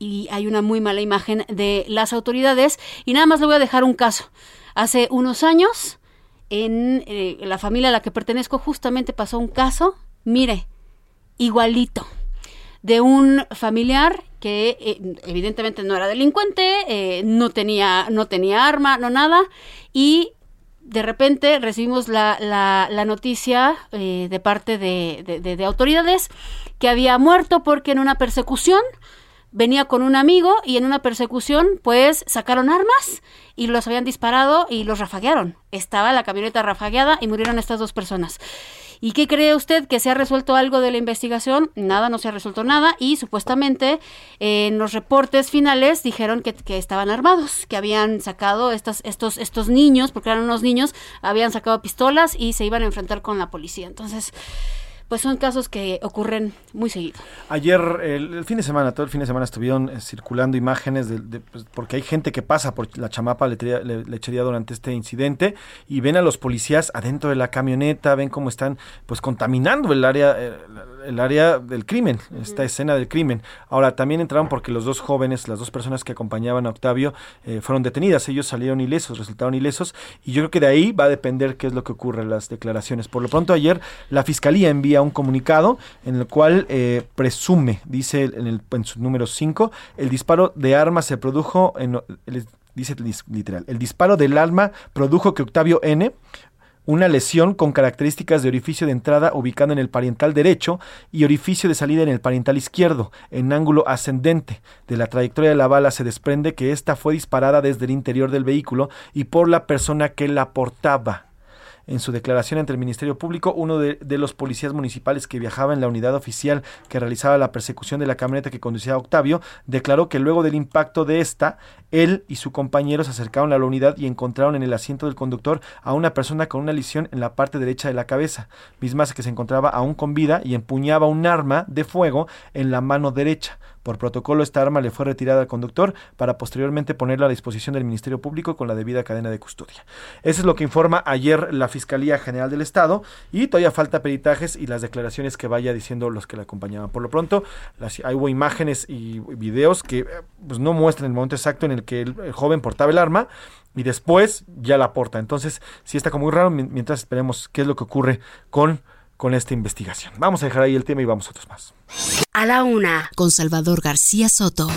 y hay una muy mala imagen de las autoridades. Y nada más le voy a dejar un caso. Hace unos años, en eh, la familia a la que pertenezco, justamente pasó un caso, mire, igualito, de un familiar que eh, evidentemente no era delincuente, eh, no, tenía, no tenía arma, no nada, y de repente recibimos la, la- la noticia eh, de parte de, de- de- de autoridades que había muerto porque en una persecución venía con un amigo y en una persecución pues sacaron armas y los habían disparado y los rafaguearon. Estaba la camioneta rafagueada y murieron estas dos personas. ¿Y qué cree usted? ¿Que se ha resuelto algo de la investigación? Nada, no se ha resuelto nada y supuestamente eh, en los reportes finales dijeron que, que estaban armados, que habían sacado estas, estos, estos niños, porque eran unos niños, habían sacado pistolas y se iban a enfrentar con la policía. Entonces, pues son casos que ocurren muy seguido.
Ayer, el, el fin de semana, todo el fin de semana estuvieron eh, circulando imágenes de, de- pues, porque hay gente que pasa por la chamapa lechería, le- lechería durante este incidente y ven a los policías adentro de la camioneta, ven cómo están pues contaminando el área eh, el área del crimen, esta escena del crimen. Ahora también entraron porque los dos jóvenes, las dos personas que acompañaban a Octavio eh, fueron detenidas, ellos salieron ilesos, resultaron ilesos y yo creo que de ahí va a depender qué es lo que ocurre en las declaraciones. Por lo pronto ayer la fiscalía envía un comunicado en el cual eh, presume, dice en, el, en su número 5, el disparo de arma se produjo en... el- dice literal, el disparo del arma produjo que Octavio N una lesión con características de orificio de entrada ubicado en el pariental derecho y orificio de salida en el pariental izquierdo, en ángulo ascendente. De la trayectoria de la bala se desprende que ésta fue disparada desde el interior del vehículo y por la persona que la portaba. En su declaración ante el Ministerio Público, uno de, los policías municipales que viajaba en la unidad oficial que realizaba la persecución de la camioneta que conducía a Octavio, declaró que luego del impacto de esta, él y su compañero se acercaron a la unidad y encontraron en el asiento del conductor a una persona con una lesión en la parte derecha de la cabeza, misma que se encontraba aún con vida y empuñaba un arma de fuego en la mano derecha. Por protocolo, esta arma le fue retirada al conductor para posteriormente ponerla a disposición del Ministerio Público con la debida cadena de custodia. Eso es lo que informa ayer la Fiscalía General del Estado y todavía falta peritajes y las declaraciones que vaya diciendo los que la acompañaban. Por lo pronto, hubo imágenes y videos que eh, pues, no muestran el momento exacto en el que el, el joven portaba el arma y después ya la porta. Entonces, sí está como muy raro mi- mientras esperemos qué es lo que ocurre con, con esta investigación. Vamos a dejar ahí el tema y vamos a otros más.
A la una, con Salvador García Soto.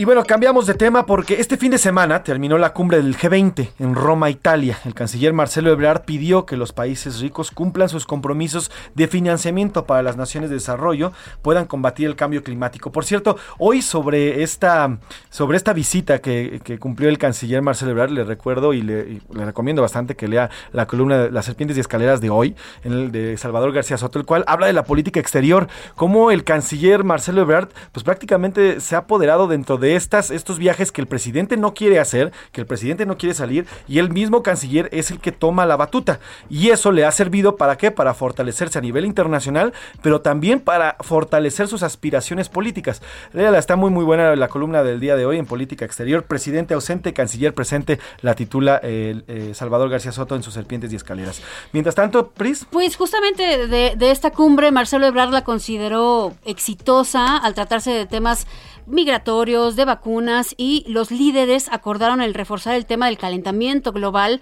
Y bueno, cambiamos de tema porque este fin de semana terminó la cumbre del G20 en Roma, Italia. El canciller Marcelo Ebrard pidió que los países ricos cumplan sus compromisos de financiamiento para las naciones de desarrollo, puedan combatir el cambio climático. Por cierto, hoy sobre esta, sobre esta visita que, que cumplió el canciller Marcelo Ebrard, le recuerdo y le, recomiendo bastante que lea la columna de Las serpientes y escaleras de hoy, en el de Salvador García Soto, el cual habla de la política exterior, cómo el canciller Marcelo Ebrard, pues prácticamente se ha apoderado dentro de estos viajes que el presidente no quiere hacer, que el presidente no quiere salir, y el mismo canciller es el que toma la batuta. Y eso le ha servido para qué? Para fortalecerse a nivel internacional, pero también para fortalecer sus aspiraciones políticas. Está muy muy buena la columna del día de hoy en política exterior. Presidente ausente, canciller presente, la titula eh, eh, Salvador García Soto en sus serpientes y escaleras. Mientras tanto, Pris.
Pues justamente de, de esta cumbre, Marcelo Ebrard la consideró exitosa al tratarse de temas migratorios, de vacunas y los líderes acordaron el reforzar el tema del calentamiento global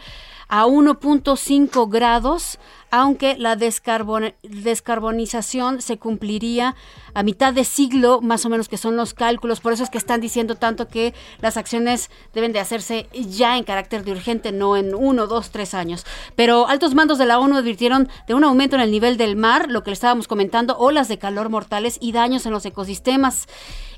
a 1.5 grados, aunque la descarbon- descarbonización se cumpliría a mitad de siglo, más o menos que son los cálculos. Por eso es que están diciendo tanto que las acciones deben de hacerse ya en carácter de urgente, no en uno, dos, tres años. Pero altos mandos de la ONU advirtieron de un aumento en el nivel del mar, lo que le estábamos comentando, olas de calor mortales y daños en los ecosistemas.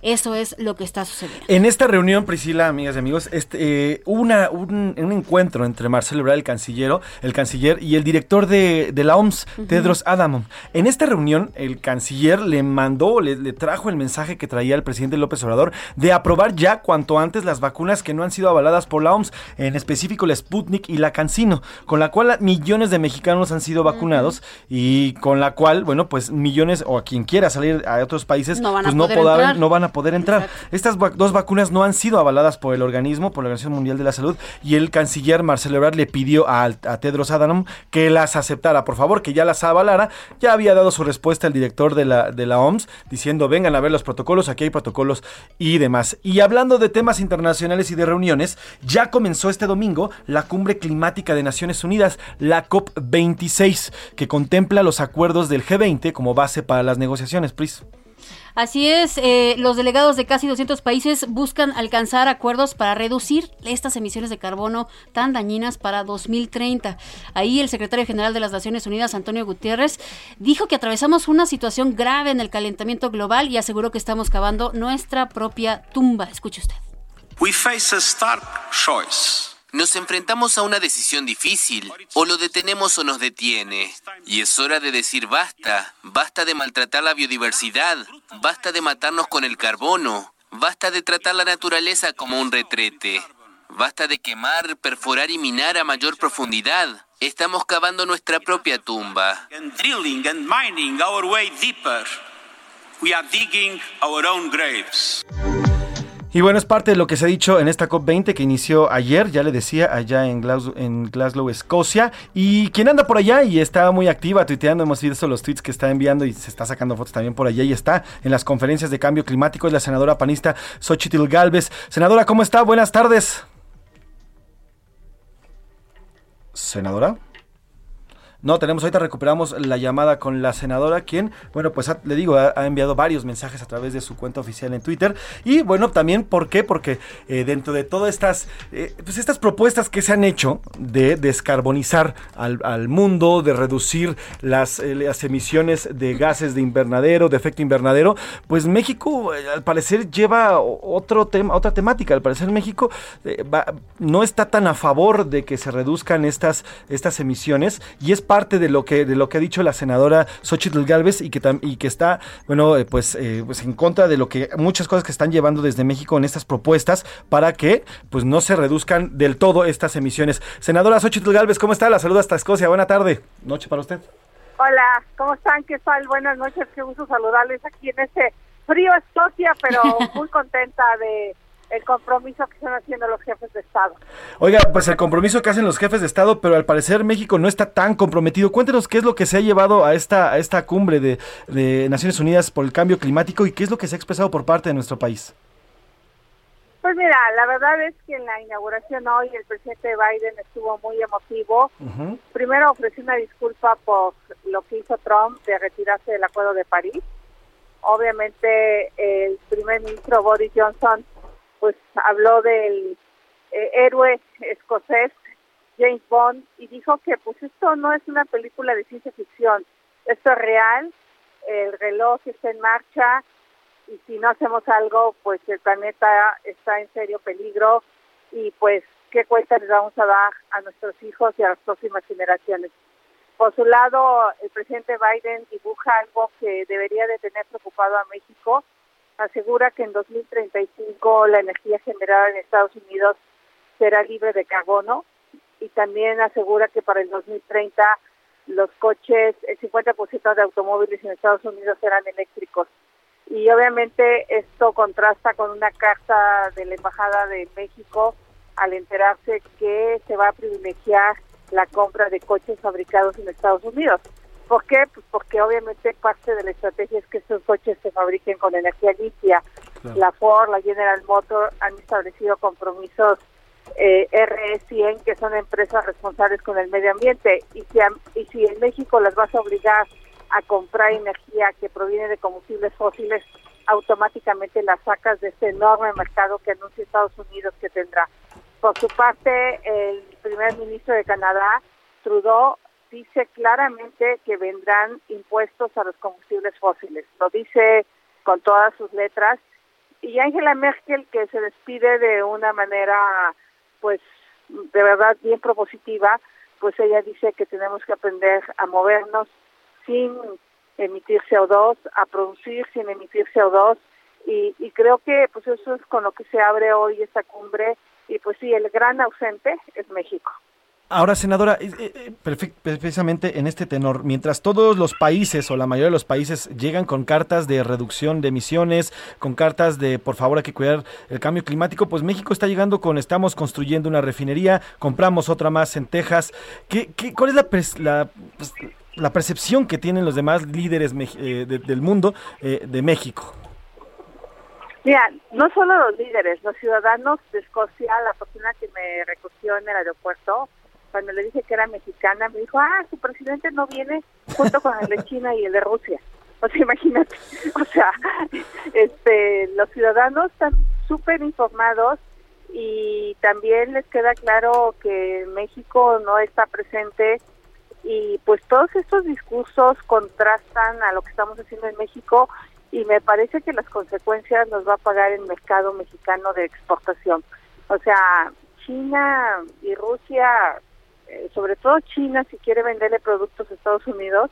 Eso es lo que está sucediendo.
En esta reunión, Priscila, amigas y amigos, este, eh, una, un, encuentro entre Marcelo el canciller, el canciller y el director de, la OMS, Tedros Adhanom. En esta reunión, el canciller le mandó, le, le, trajo el mensaje que traía el presidente López Obrador de aprobar ya cuanto antes las vacunas que no han sido avaladas por la OMS, en específico la Sputnik y la Cancino, con la cual millones de mexicanos han sido vacunados y con la cual, bueno, pues millones o a quien quiera salir a otros países, no van pues no, no van a poder entrar. Estas dos vacunas no han sido avaladas por el organismo, por la Organización Mundial de la Salud, y el canciller Marcelo Ebrard le pidió a, a Tedros Adhanom que las aceptara, por favor, que ya las avalara. Ya había dado su respuesta el director de la, de la OMS, diciendo, vengan a ver los protocolos, aquí hay protocolos y demás. Y hablando de temas internacionales y de reuniones, ya comenzó este domingo la cumbre climática de Naciones Unidas, la COP26, que contempla los acuerdos del G20 como base para las negociaciones. Pris.
Así es, eh, los delegados de casi 200 países buscan alcanzar acuerdos para reducir estas emisiones de carbono tan dañinas para 2030. Ahí el secretario general de las Naciones Unidas, Antonio Gutiérrez, dijo que atravesamos una situación grave en el calentamiento global y aseguró que estamos cavando nuestra propia tumba. Escuche usted.
We face a stark choice. Nos enfrentamos a una decisión difícil, o lo detenemos o nos detiene. Y es hora de decir basta, basta de maltratar la biodiversidad, basta de matarnos con el carbono, basta de tratar la naturaleza como un retrete, basta de quemar, perforar y minar a mayor profundidad. Estamos cavando nuestra propia tumba. We are digging our own graves.
Y bueno, es parte de lo que se ha dicho en esta COP20 que inició ayer, ya le decía, allá en Glasgow, Escocia. Y quien anda por allá y está muy activa tuiteando, hemos visto los tweets que está enviando y se está sacando fotos también por allá y está en las conferencias de cambio climático, es la senadora panista Xochitl Galvez. Senadora, ¿cómo está? Buenas tardes. Senadora. No, tenemos ahorita recuperamos la llamada con la senadora, quien, bueno, pues le digo, ha, enviado varios mensajes a través de su cuenta oficial en Twitter. Y bueno, también, ¿por qué? Porque eh, dentro de todas estas, eh, pues estas propuestas que se han hecho de descarbonizar al, mundo, de reducir las, eh, las, emisiones de gases de invernadero, de efecto invernadero, pues México al parecer lleva otro tema, otra temática. Al parecer México no está tan a favor de que se reduzcan estas, estas emisiones y es parte de lo que de lo que ha dicho la senadora Xochitl Galvez y que y que está bueno eh, pues eh, pues en contra de lo que muchas cosas que están llevando desde México en estas propuestas para que pues no se reduzcan del todo estas emisiones. Senadora Xochitl Galvez, ¿cómo está? La saluda hasta Escocia. Buena tarde. Noche para usted.
Hola, ¿cómo están? ¿Qué tal? Buenas noches. Qué gusto saludarles aquí en este frío Escocia, pero muy contenta de el compromiso que están haciendo los jefes de Estado.
Oiga, pues el compromiso que hacen los jefes de Estado, pero al parecer México no está tan comprometido. Cuéntenos qué es lo que se ha llevado a esta, a esta cumbre de, de Naciones Unidas por el cambio climático y qué es lo que se ha expresado por parte de nuestro país.
Pues mira, la verdad es que en la inauguración hoy el presidente Biden estuvo muy emotivo. Primero ofreció una disculpa por lo que hizo Trump de retirarse del Acuerdo de París. Obviamente el primer ministro Boris Johnson pues habló del eh, héroe escocés James Bond y dijo que pues esto no es una película de ciencia ficción, esto es real, el reloj está en marcha y si no hacemos algo pues el planeta está en serio peligro y pues qué cuenta les vamos a dar a nuestros hijos y a las próximas generaciones. Por su lado, el presidente Biden dibuja algo que debería de tener preocupado a México, asegura que en 2035 la energía generada en Estados Unidos será libre de carbono y también asegura que para el 2030 los coches, el 50% de automóviles en Estados Unidos serán eléctricos. Y obviamente esto contrasta con una carta de la Embajada de México al enterarse que se va a privilegiar la compra de coches fabricados en Estados Unidos. ¿Por qué? Pues porque obviamente parte de la estrategia es que estos coches se fabriquen con energía limpia. La Ford, la General Motors han establecido compromisos eh, RE100, que son empresas responsables con el medio ambiente. Y si, y si en México las vas a obligar a comprar energía que proviene de combustibles fósiles, automáticamente las sacas de este enorme mercado que anuncia Estados Unidos que tendrá. Por su parte, el primer ministro de Canadá, Trudeau, dice claramente que vendrán impuestos a los combustibles fósiles. Lo dice con todas sus letras. Y Angela Merkel, que se despide de una manera, pues, de verdad bien propositiva, pues ella dice que tenemos que aprender a movernos sin emitir CO2, a producir sin emitir CO2 y, creo que pues eso es con lo que se abre hoy esta cumbre y pues sí, el gran ausente es México.
Ahora, senadora, eh, eh, precisamente en este tenor, mientras todos los países o la mayoría de los países llegan con cartas de reducción de emisiones, con cartas de por favor hay que cuidar el cambio climático, pues México está llegando con estamos construyendo una refinería, compramos otra más en Texas. ¿Qué, qué, ¿Cuál es la, la, pues, la, percepción que tienen los demás líderes eh, del mundo de México?
Mira, no solo los líderes, los ciudadanos de Escocia, la persona que me recogió en el aeropuerto, cuando le dije que era mexicana, me dijo, ah, su presidente no viene junto con el de China y el de Rusia. O sea, imagínate, o sea, este, los ciudadanos están súper informados y también les queda claro que México no está presente y pues todos estos discursos contrastan a lo que estamos haciendo en México y me parece que las consecuencias nos va a pagar el mercado mexicano de exportación. O sea, China y Rusia sobre todo China, si quiere venderle productos a Estados Unidos,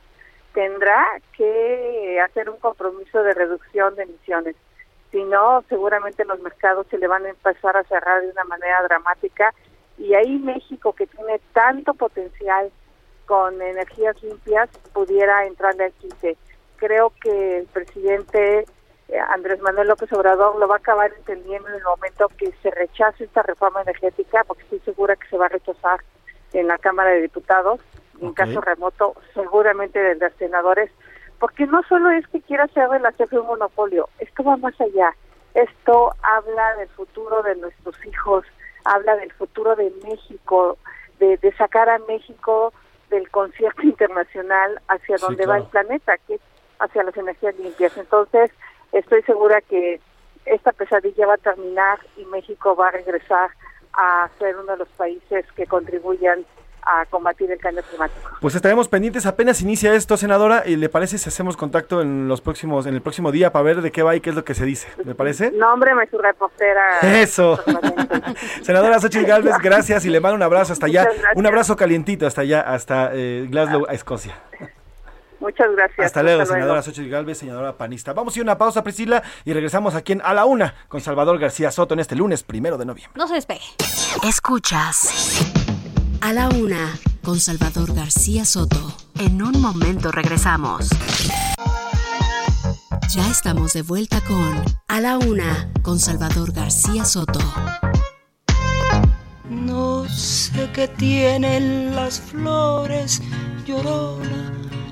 tendrá que hacer un compromiso de reducción de emisiones. Si no, seguramente los mercados se le van a empezar a cerrar de una manera dramática y ahí México, que tiene tanto potencial con energías limpias, pudiera entrarle al quinte. Creo que el presidente eh, Andrés Manuel López Obrador lo va a acabar entendiendo en el momento que se rechace esta reforma energética, porque estoy segura que se va a rechazar en la Cámara de Diputados, en caso remoto, seguramente de los senadores, porque no solo es que quiera hacer de la CFE un monopolio, esto va más allá. Esto habla del futuro de nuestros hijos, habla del futuro de México, de, de sacar a México del concierto internacional hacia donde va el planeta, que es hacia las energías limpias. Entonces, estoy segura que esta pesadilla va a terminar y México va a regresar a ser uno de los países que contribuyan a combatir el cambio climático.
Pues estaremos pendientes, apenas inicia esto, senadora, y le parece si hacemos contacto en los próximos, en el próximo día para ver de qué va y qué es lo que se dice, ¿me parece?
No, hombre, me su reportera.
Eso. senadora Xochitl Galvez, gracias y le mando un abrazo hasta allá, un abrazo calientito hasta allá, hasta eh, Glasgow, a Escocia.
Muchas gracias.
Hasta luego, senadora Xochitl Galvez, senadora panista. Vamos a ir a una pausa, Priscila, y regresamos aquí en A la Una con Salvador García Soto en este lunes primero de noviembre.
No se despegue.
Escuchas A la Una con Salvador García Soto. En un momento regresamos. Ya estamos de vuelta con A la Una con Salvador García Soto.
No sé qué tienen las flores, llorona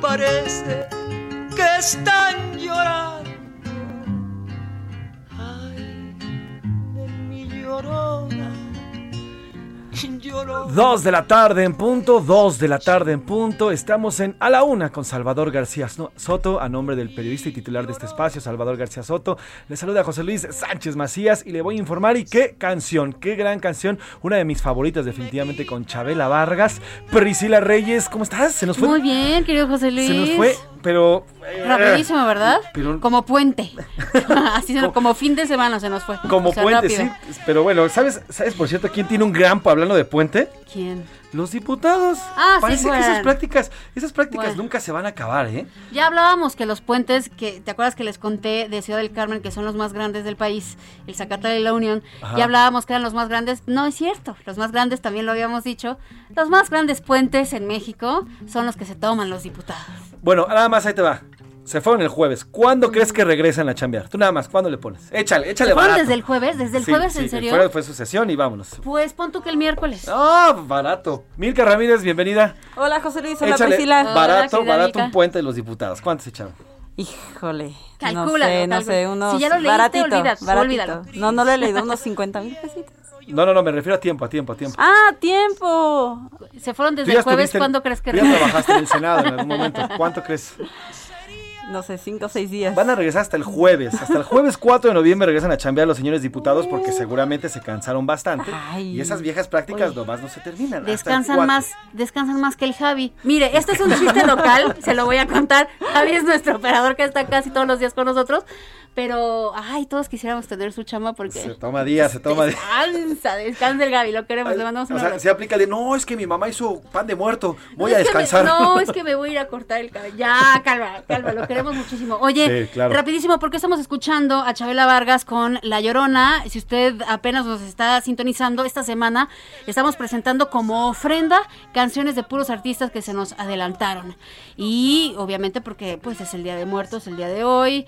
parece que están llorando. Ay, de mi llorona.
Dos de la tarde en punto, dos de la tarde en punto. Estamos en A la Una con Salvador García Soto, a nombre del periodista y titular de este espacio, Salvador García Soto. Le saluda José Luis Sánchez Macías y le voy a informar. Y qué canción, qué gran canción. Una de mis favoritas, definitivamente, con Chabela Vargas. Priscila Reyes, ¿cómo estás?
Se nos fue. Muy bien, querido José Luis.
Se nos fue pero...
Eh, Rapidísimo, ¿verdad? Como puente. Así como, fin de semana se nos fue.
Como puente, sí. Pero bueno, ¿sabes, ¿sabes por cierto quién tiene un gran hablando de puente?
¿Quién?
Los diputados.
Ah,
Parece
sí,
que esas prácticas, esas prácticas nunca se van a acabar, ¿eh?
Ya hablábamos que los puentes, que te acuerdas que les conté de Ciudad del Carmen, que son los más grandes del país, el Zacatlán y la Unión, ya hablábamos que eran los más grandes. No es cierto, los más grandes también lo habíamos dicho. Los más grandes puentes en México son los que se toman los diputados.
Bueno, nada más ahí te va. Se fueron el jueves. ¿Cuándo crees que regresan a chambear? Tú nada más, ¿cuándo le pones? Échale, échale
¿Se fueron desde el jueves? ¿Desde el jueves, en serio?
Fue, fue su sesión y vámonos.
Pues pon tú que el miércoles.
¡Ah, barato! Milka Ramírez, bienvenida.
Hola, José Luis. Hola, Priscila.
Barato, barato un puente de los diputados. ¿Cuántos echaron?
Híjole.
Calcula.
No sé, no sé, unos
Si ya lo leíste,
baratito,
olvidas,
baratito.
olvídalo.
No, no lo he leído, unos 50 mil pesitos.
No, no, no, me refiero a tiempo, a tiempo, a tiempo.
¡Ah, tiempo!
Se fueron desde el jueves, ¿cuándo crees que
tú ya trabajaste en el Senado en algún momento. ¿Cuánto crees?
No sé, cinco o seis días.
Van a regresar hasta el jueves. Hasta el jueves 4 de noviembre regresan a chambear los señores diputados porque seguramente se cansaron bastante. y esas viejas prácticas nomás no se terminan.
Descansan
4.
más, descansan más que el Javi. Mire, este es un chiste local, se lo voy a contar. Javi es nuestro operador que está casi todos los días con nosotros. Pero, ay, todos quisiéramos tener su chama porque.
Se toma días, se toma días.
Descansa, descansa el Gaby, lo queremos, le mandamos un
O sea, se aplica de, no, es que mi mamá hizo pan de muerto, voy a
Es que me-
descansar.
no, es que me voy a ir a cortar el cabello. Ya, calma, calma, lo queremos muchísimo. Oye,
Sí, claro.
rapidísimo, porque estamos escuchando a Chabela Vargas con La Llorona. Si usted apenas nos está sintonizando, esta semana estamos presentando como ofrenda canciones de puros artistas que se nos adelantaron. Y obviamente porque pues es el Día de Muertos, el día de hoy.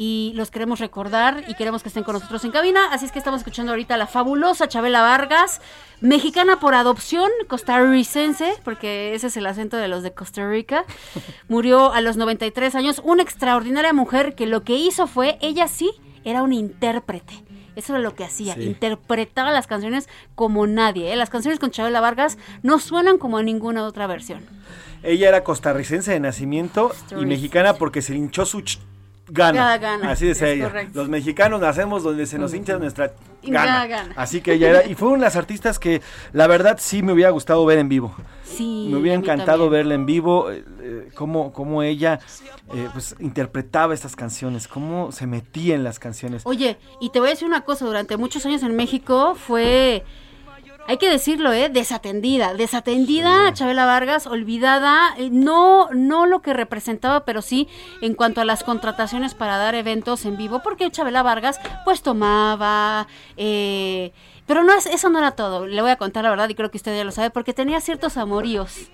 Y los queremos recordar y queremos que estén con nosotros en cabina. Así es que estamos escuchando ahorita a la fabulosa Chabela Vargas, mexicana por adopción, costarricense, porque ese es el acento de los de Costa Rica. Murió a los 93 años. Una extraordinaria mujer que lo que hizo fue, ella sí, era una intérprete. Eso era lo que hacía,
Sí.
interpretaba las canciones como nadie. ¿eh? Las canciones con Chabela Vargas no suenan como en ninguna otra versión.
Ella era costarricense de nacimiento y mexicana porque se hinchó su ch- gana.
Cada gana,
Así decía
es
ella.
correcto.
Los mexicanos nacemos donde se nos hincha nuestra
Cada
gana.
gana.
Así que ella era, y fue una de las artistas que la verdad sí me hubiera gustado ver en vivo.
Sí,
Me hubiera encantado verla en vivo, eh, eh, cómo, cómo ella eh, pues, interpretaba estas canciones, cómo se metía en las canciones.
Oye, y te voy a decir una cosa, durante muchos años en México fue, hay que decirlo, ¿eh? Desatendida, desatendida Chabela Vargas, olvidada, eh, no, no lo que representaba, pero sí en cuanto a las contrataciones para dar eventos en vivo, porque Chabela Vargas pues tomaba... Eh, pero no es, eso no era todo, le voy a contar la verdad y creo que usted ya lo sabe, porque tenía ciertos amoríos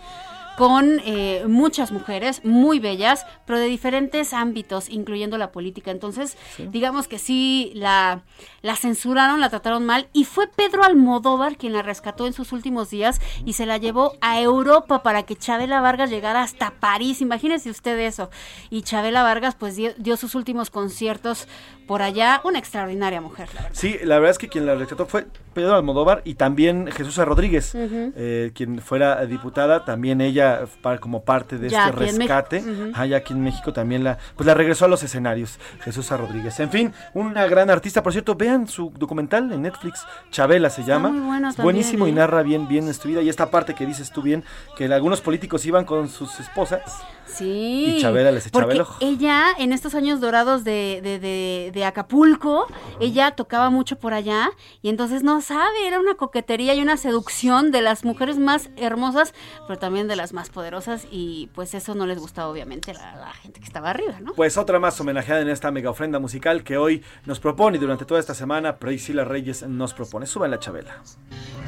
con eh, muchas mujeres muy bellas, pero de diferentes ámbitos, incluyendo la política. Entonces, digamos que sí, la, la censuraron, la trataron mal, y fue Pedro Almodóvar quien la rescató en sus últimos días y se la llevó a Europa para que Chabela Vargas llegara hasta París. Imagínese usted eso. Y Chabela Vargas, pues dio, dio sus últimos conciertos por allá. Una extraordinaria mujer, la.
Sí, la verdad es que quien la rescató fue Pedro Almodóvar y también Jesús Rodríguez, eh, quien fuera diputada, también ella para, como parte de
Ya
este rescate, ah, ya aquí en México también la, pues la regresó a los escenarios, Jesús Rodríguez. En fin, una gran artista, por cierto, vean su documental en Netflix, Chabela se llama,
muy bueno también,
buenísimo y
¿eh?
narra bien, bien su vida y esta parte que dices tú bien, que algunos políticos iban con sus esposas
Sí.
y Chabela les echaba el ojo.
Ella, en estos años dorados de, de, de, de Acapulco, ella tocaba mucho por allá y entonces no sabe, era una coquetería y una seducción de las mujeres más hermosas, pero también de las más poderosas y pues eso no les gustaba obviamente a la, gente que estaba arriba, ¿no?
Pues otra más homenajeada en esta mega ofrenda musical que hoy nos propone y durante toda esta semana Priscila Reyes nos propone. Suban la Chabela.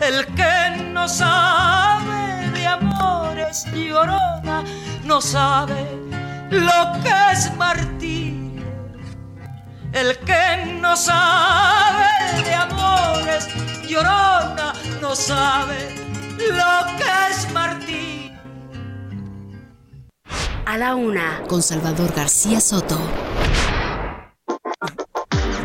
El que no sabe de amores llorona, no sabe lo que es martirio. El que no sabe de amores llorona, no sabe lo que es martirio.
A la una, con Salvador García Soto.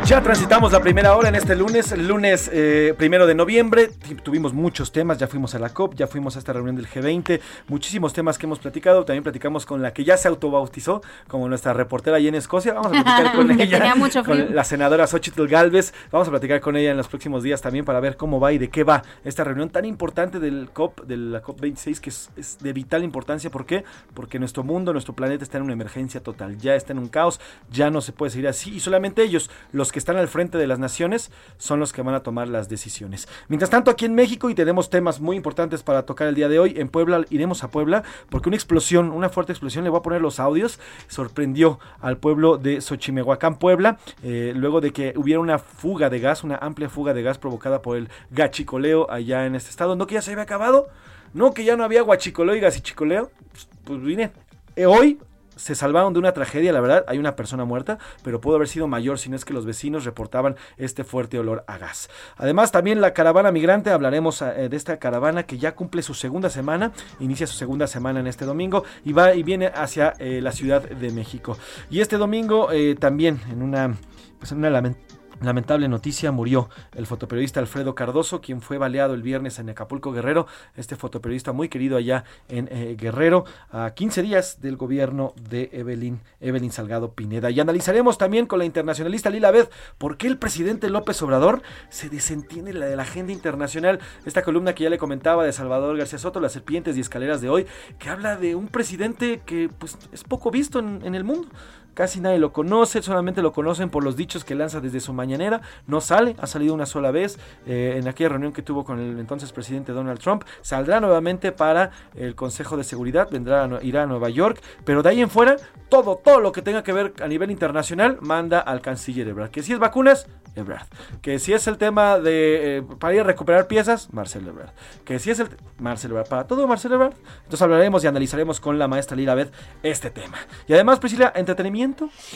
Ya transitamos la primera hora en este lunes, lunes eh, primero de noviembre. Tuvimos muchos temas, ya fuimos a la COP, ya fuimos a esta reunión del G20, muchísimos temas que hemos platicado. También platicamos con la que ya se autobautizó como nuestra reportera allí en Escocia. Vamos a platicar con ella,
mucho
con la senadora Xochitl Galvez. Vamos a platicar con ella en los próximos días también para ver cómo va y de qué va esta reunión tan importante del COP, de la COP 26, que es, es de vital importancia. ¿Por qué? Porque nuestro mundo, nuestro planeta está en una emergencia total, ya está en un caos, ya no se puede seguir así y solamente ellos, los que están al frente de las naciones, son los que van a tomar las decisiones. Mientras tanto, aquí en México, y tenemos temas muy importantes para tocar el día de hoy, en Puebla, iremos a Puebla, porque una explosión, una fuerte explosión, le voy a poner los audios, sorprendió al pueblo de Xochimehuacán, Puebla, eh, luego de que hubiera una fuga de gas, una amplia fuga de gas provocada por el gachicoleo allá en este estado. No que ya se había acabado, no que ya no había guachicoleo y gasichicoleo, pues, pues vine. Eh, hoy se salvaron de una tragedia, la verdad, hay una persona muerta, pero pudo haber sido mayor si no es que los vecinos reportaban este fuerte olor a gas. Además, también la caravana migrante, hablaremos eh, de esta caravana que ya cumple su segunda semana, inicia su segunda semana en este domingo y va y viene hacia eh, la Ciudad de México. Y este domingo eh, también en una, pues en una lamen- Lamentable noticia, murió el fotoperiodista Alfredo Cardoso, quien fue baleado el viernes en Acapulco Guerrero, este fotoperiodista muy querido allá en eh, Guerrero, a 15 días del gobierno de Evelyn, Evelyn Salgado Pineda. Y analizaremos también con la internacionalista Lila Beth por qué el presidente López Obrador se desentiende de la agenda internacional. Esta columna que ya le comentaba de Salvador García Soto, Las serpientes y escaleras de hoy, que habla de un presidente que pues, es poco visto en el mundo. Casi nadie lo conoce, solamente lo conocen por los dichos que lanza desde su mañanera. No sale, ha salido una sola vez eh, en aquella reunión que tuvo con el entonces presidente Donald Trump. Saldrá nuevamente para el Consejo de Seguridad, vendrá irá a Nueva York, pero de ahí en fuera, todo, todo lo que tenga que ver a nivel internacional manda al canciller Ebrard. Que si es vacunas, Ebrard. Que si es el tema de eh, para ir a recuperar piezas, Marcel Ebrard. Que si es el Marcel Ebrard, para todo Marcel Ebrard. Entonces hablaremos y analizaremos con la maestra Lila Beth este tema. Y además, Priscila, entretenimiento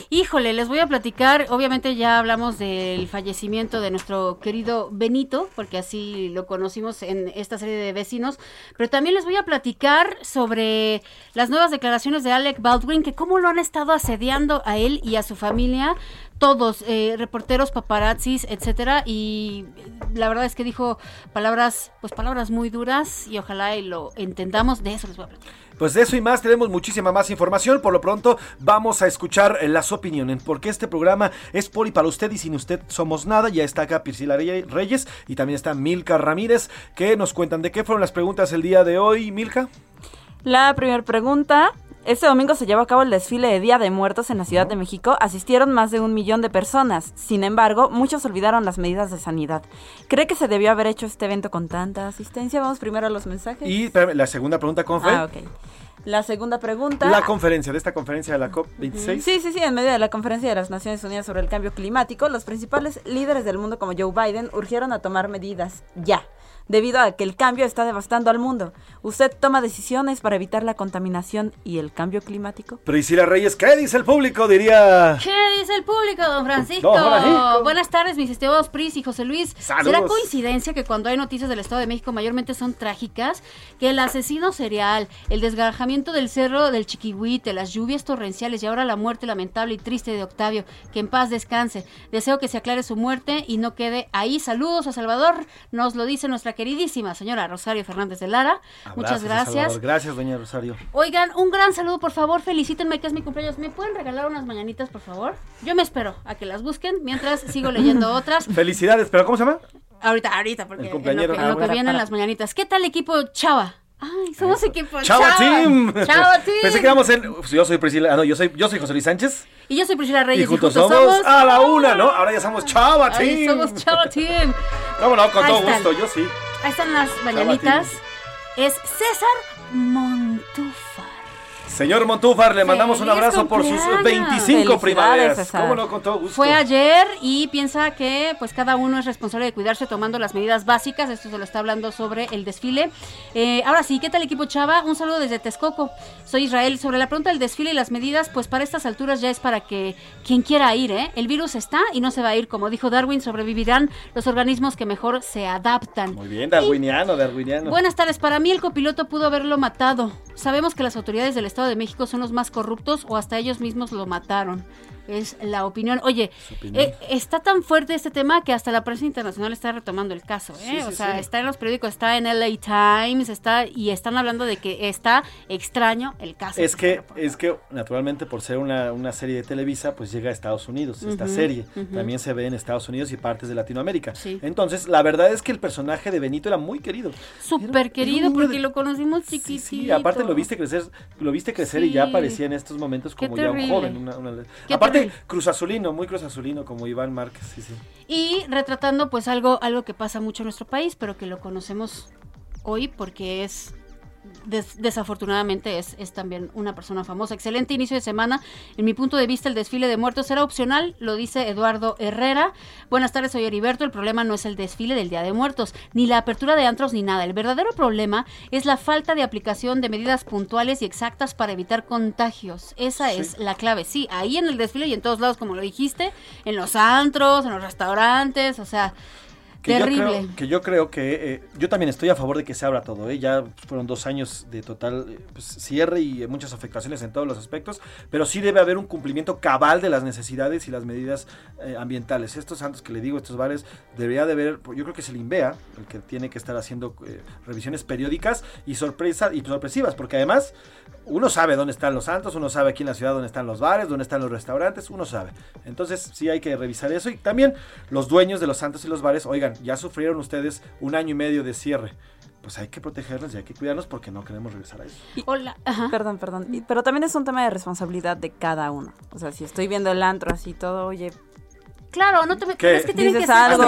Híjole, les voy a platicar, obviamente ya hablamos del fallecimiento de nuestro querido Benito, porque así lo conocimos en esta serie de vecinos, pero también les voy a platicar sobre las nuevas declaraciones de Alec Baldwin, que cómo lo han estado asediando a él y a su familia todos, eh, reporteros, paparazzis, etcétera, y la verdad es que dijo palabras, pues palabras muy duras y ojalá y lo entendamos, de eso les voy a platicar.
Pues de eso y más tenemos muchísima más información. Por lo pronto vamos a escuchar eh, las opiniones, porque este programa es por y para usted y sin usted somos nada. Ya está acá Priscila Reyes y también está Milka Ramírez, que nos cuentan de qué fueron las preguntas el día de hoy, Milka.
La primera pregunta, este domingo se llevó a cabo el desfile de Día de Muertos en la Ciudad de México. Asistieron más de un millón de personas. Sin embargo, muchos olvidaron las medidas de sanidad. ¿Cree que se debió haber hecho este evento con tanta asistencia? Vamos primero a los mensajes.
Y la segunda pregunta, ¿cómo fue?
Ah, ok. La segunda pregunta.
La conferencia, de esta conferencia de la COP26.
Sí, sí, sí, en medio de la conferencia de las Naciones Unidas sobre el cambio climático, los principales líderes del mundo como Joe Biden urgieron a tomar medidas ya debido a que el cambio está devastando al mundo. ¿Usted toma decisiones para evitar la contaminación y el cambio climático?
Priscila Reyes, ¿qué dice el público? Diría.
¿Qué dice el público, don Francisco? Buenas tardes, mis estimados Pris y José Luis. ¿Será coincidencia que cuando hay noticias del Estado de México mayormente son trágicas? Que el asesino serial, el desgarjamiento del cerro del Chiquihuite, las lluvias torrenciales y ahora la muerte lamentable y triste de Octavio, que en paz descanse. Deseo que se aclare su muerte y no quede ahí. Saludos a Salvador, nos lo dice nuestra queridísima señora Rosario Fernández de Lara. Muchas gracias.
Gracias, doña Rosario.
Oigan, un gran saludo, por favor, felicítenme que es mi cumpleaños. ¿Me pueden regalar unas mañanitas, por favor? Yo me espero a que las busquen mientras sigo leyendo otras.
Felicidades, pero ¿cómo se llama?
Ahorita, ahorita, porque en lo que, ah, vienen las mañanitas. ¿Qué tal equipo Chava? Ay, somos equipo
Chava, Team.
Chava Team.
Pensé que íbamos en. Yo soy Priscila. Ah, no, yo soy, yo soy José Luis Sánchez.
Y yo soy Priscila Reyes.
Y juntos, somos, a la una, ¿no? Ahora ya somos Chava Team.
somos Chava Team.
¿Cómo no? Con todo gusto, yo sí.
Ahí están las mañanitas. Es César Montufar.
Señor Montúfar, le mandamos un abrazo por sus 25 primaveras.
¿Cómo no? Con todo gusto. Fue ayer y piensa que pues cada uno es responsable de cuidarse tomando las medidas básicas. Esto se lo está hablando sobre el desfile. Eh, ahora sí, ¿qué tal equipo Chava? Un saludo desde Texcoco. Soy Israel. Sobre la pregunta del desfile y las medidas, pues para estas alturas ya es para que quien quiera ir, ¿eh? El virus está y no se va a ir. Como dijo Darwin, sobrevivirán los organismos que mejor se adaptan.
Muy bien, darwiniano, darwiniano.
Buenas tardes. Para mí el copiloto pudo haberlo matado. Sabemos que las autoridades del Estado de México son los más corruptos o hasta ellos mismos lo mataron es la opinión. Oye, eh, está tan fuerte este tema que hasta la prensa internacional está retomando el caso, ¿eh? o sea, está en los periódicos, está en LA Times, está y están hablando de que está extraño el caso.
Es que es que naturalmente por ser una, una serie de Televisa, pues llega a Estados Unidos, esta serie. También se ve en Estados Unidos y partes de Latinoamérica. Entonces, la verdad es que el personaje de Benito era muy querido.
Súper querido porque lo conocimos chiquitito. Sí,
aparte lo viste crecer, lo viste crecer y ya aparecía en estos momentos como ya un joven, una, aparte Cruz Azulino, muy Cruz Azulino, como Iván Márquez, sí, sí.
Y retratando pues algo, algo que pasa mucho en nuestro país, pero que lo conocemos hoy porque es desafortunadamente es, es, también una persona famosa. Excelente inicio de semana. En mi punto de vista, el desfile de muertos era opcional, lo dice Eduardo Herrera. Buenas tardes, soy Heriberto. El problema no es el desfile del Día de Muertos, ni la apertura de antros, ni nada. El verdadero problema es la falta de aplicación de medidas puntuales y exactas para evitar contagios. Esa es la clave. Sí, ahí en el desfile y en todos lados, como lo dijiste, en los antros, en los restaurantes, o sea
que yo
Terrible.
creo que yo creo que eh, yo también estoy a favor de que se abra todo. ¿eh? Ya fueron dos años de total eh, pues, cierre y eh, muchas afectaciones en todos los aspectos, pero sí debe haber un cumplimiento cabal de las necesidades y las medidas eh, ambientales. Estos santos que le digo, estos bares, debería de haber, yo creo que es el INVEA el que tiene que estar haciendo revisiones periódicas y sorpresa y sorpresivas, porque además uno sabe dónde están los santos, uno sabe aquí en la ciudad dónde están los bares, dónde están los restaurantes, uno sabe. Entonces sí hay que revisar eso y también los dueños de los santos y los bares, oigan, ya sufrieron ustedes un año y medio de cierre. Pues hay que protegerlos y hay que cuidarlos porque no queremos regresar a eso.
Hola.
Perdón, perdón. Pero también es un tema de responsabilidad de cada uno. O sea, si estoy viendo el antro así todo, oye,
Claro, no te me-
¿Qué?
es que tienen que
algo.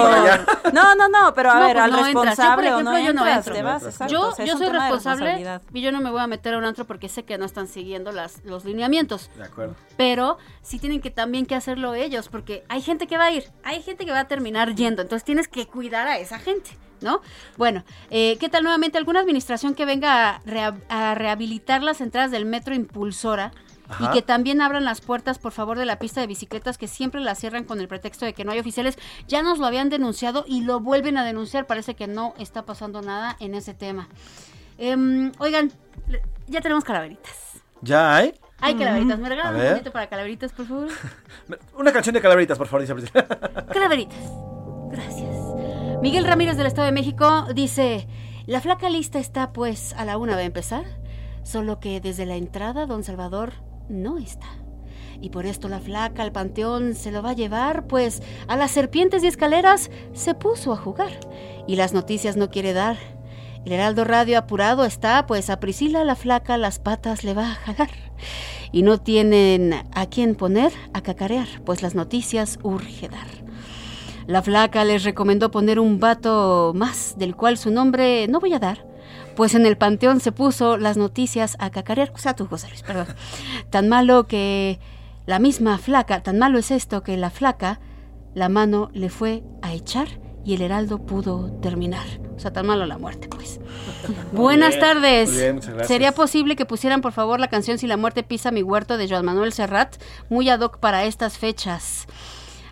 No, no, no, pero a
No,
ver,
pues
al
no entras. Yo, por
responsable o
ejemplo,
no
yo no entro.
te vas, exacto.
Yo,
O sea, es
yo
un
soy responsable y yo no me voy a meter a un antro porque sé que no están siguiendo las, los lineamientos.
De acuerdo.
Pero sí tienen que también que hacerlo ellos, porque hay gente que va a ir, hay gente que va a terminar yendo, entonces tienes que cuidar a esa gente, ¿no? Bueno, eh, ¿qué tal nuevamente alguna administración que venga a, rea- a rehabilitar las entradas del metro impulsora?
Ajá.
Y que también abran las puertas, por favor, de la pista de bicicletas que siempre las cierran con el pretexto de que no hay oficiales. Ya nos lo habían denunciado y lo vuelven a denunciar. Parece que no está pasando nada en ese tema. Em, oigan, ya tenemos calaveritas.
¿Ya hay?
Hay calaveritas. ¿Me regalan un momento para calaveritas, por favor?
Una canción de calaveritas, por favor, dice.
Calaveritas. Gracias. Miguel Ramírez del Estado de México dice, la flaca lista está pues a la una va a empezar, solo que desde la entrada don Salvador no está. Y por esto la flaca al panteón se lo va a llevar, pues a las serpientes y escaleras se puso a jugar. Y las noticias no quiere dar. El Heraldo Radio apurado está, pues a Priscila la flaca las patas le va a jalar. Y no tienen a quién poner a cacarear, pues las noticias urge dar. La flaca les recomendó poner un vato más, del cual su nombre no voy a dar, pues en el panteón se puso las noticias a cacarear. O sea, tú, José Luis, perdón. Tan malo que la misma flaca, tan malo es esto que la flaca, la mano le fue a echar y el heraldo pudo terminar. O sea, tan malo la muerte, pues. Buenas
bien,
tardes.
muy bien, muchas gracias.
¿Sería posible que pusieran, por favor, la canción Si la muerte pisa mi huerto de Joan Manuel Serrat? Muy ad hoc para estas fechas.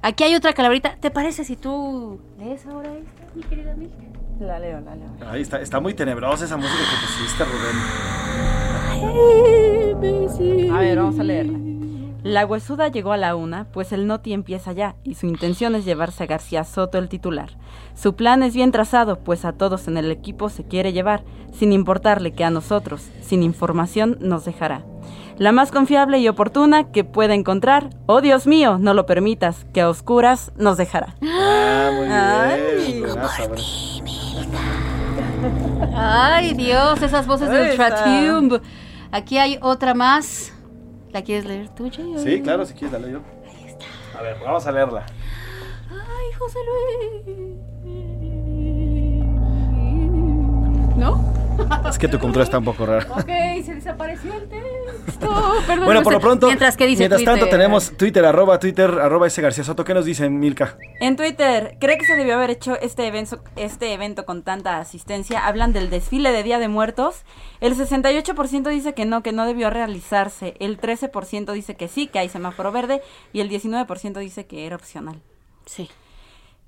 Aquí hay otra calaverita. ¿Te parece si tú lees ahora esta, mi querida amiga?
La leo, la leo.
Ahí está, está muy tenebrosa esa música que pusiste, Rubén.
A ver, vamos a leerla. La huesuda llegó a la una, pues el Noti empieza ya, y su intención es llevarse a García Soto el titular. Su plan es bien trazado, pues a todos en el equipo se quiere llevar, sin importarle que a nosotros, sin información, nos dejará. La más confiable y oportuna que pueda encontrar, oh Dios mío, no lo permitas, que a oscuras nos dejará.
Ah, muy
Ay.
bien. buenaza,
Ay, Dios, esas voces del
Esa.
Tratium. Aquí hay otra más. ¿La quieres leer tú, Jay?
Sí, claro, si quieres, dale yo. A ver, vamos a leerla.
Ay, José Luis. ¿No?
Es que tu computadora está un poco rara.
Ok, se desapareció el texto. Perdón,
Bueno, por lo pronto,
Mientras, ¿qué dice
mientras tanto
Twitter?
tenemos Twitter, arroba Twitter, arroba ese García Soto. ¿Qué nos dicen, Milka?
En Twitter, ¿cree que se debió haber hecho este evento, este evento con tanta asistencia? Hablan del desfile de Día de Muertos. El 68% dice que no, que no debió realizarse. El 13% dice que sí, que hay semáforo verde. Y el 19% dice que era opcional.
Sí.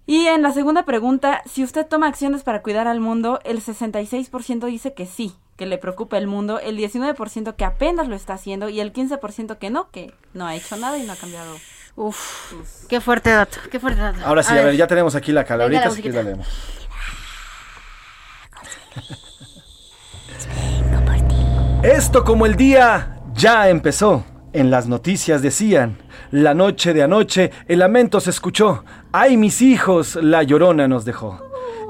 Y en la segunda pregunta, si usted toma acciones para cuidar al mundo, el 66% dice que sí, que le preocupa el mundo, el 19% que apenas lo está haciendo y el 15% que no, que no ha hecho nada y no ha cambiado.
Uf, qué fuerte dato, qué fuerte dato.
Ahora sí, a, ver, ya tenemos aquí la calabrita, así que la leemos. Esto como el día ya empezó. En las noticias decían, la noche de anoche el lamento se escuchó. Ay, mis hijos, la llorona nos dejó.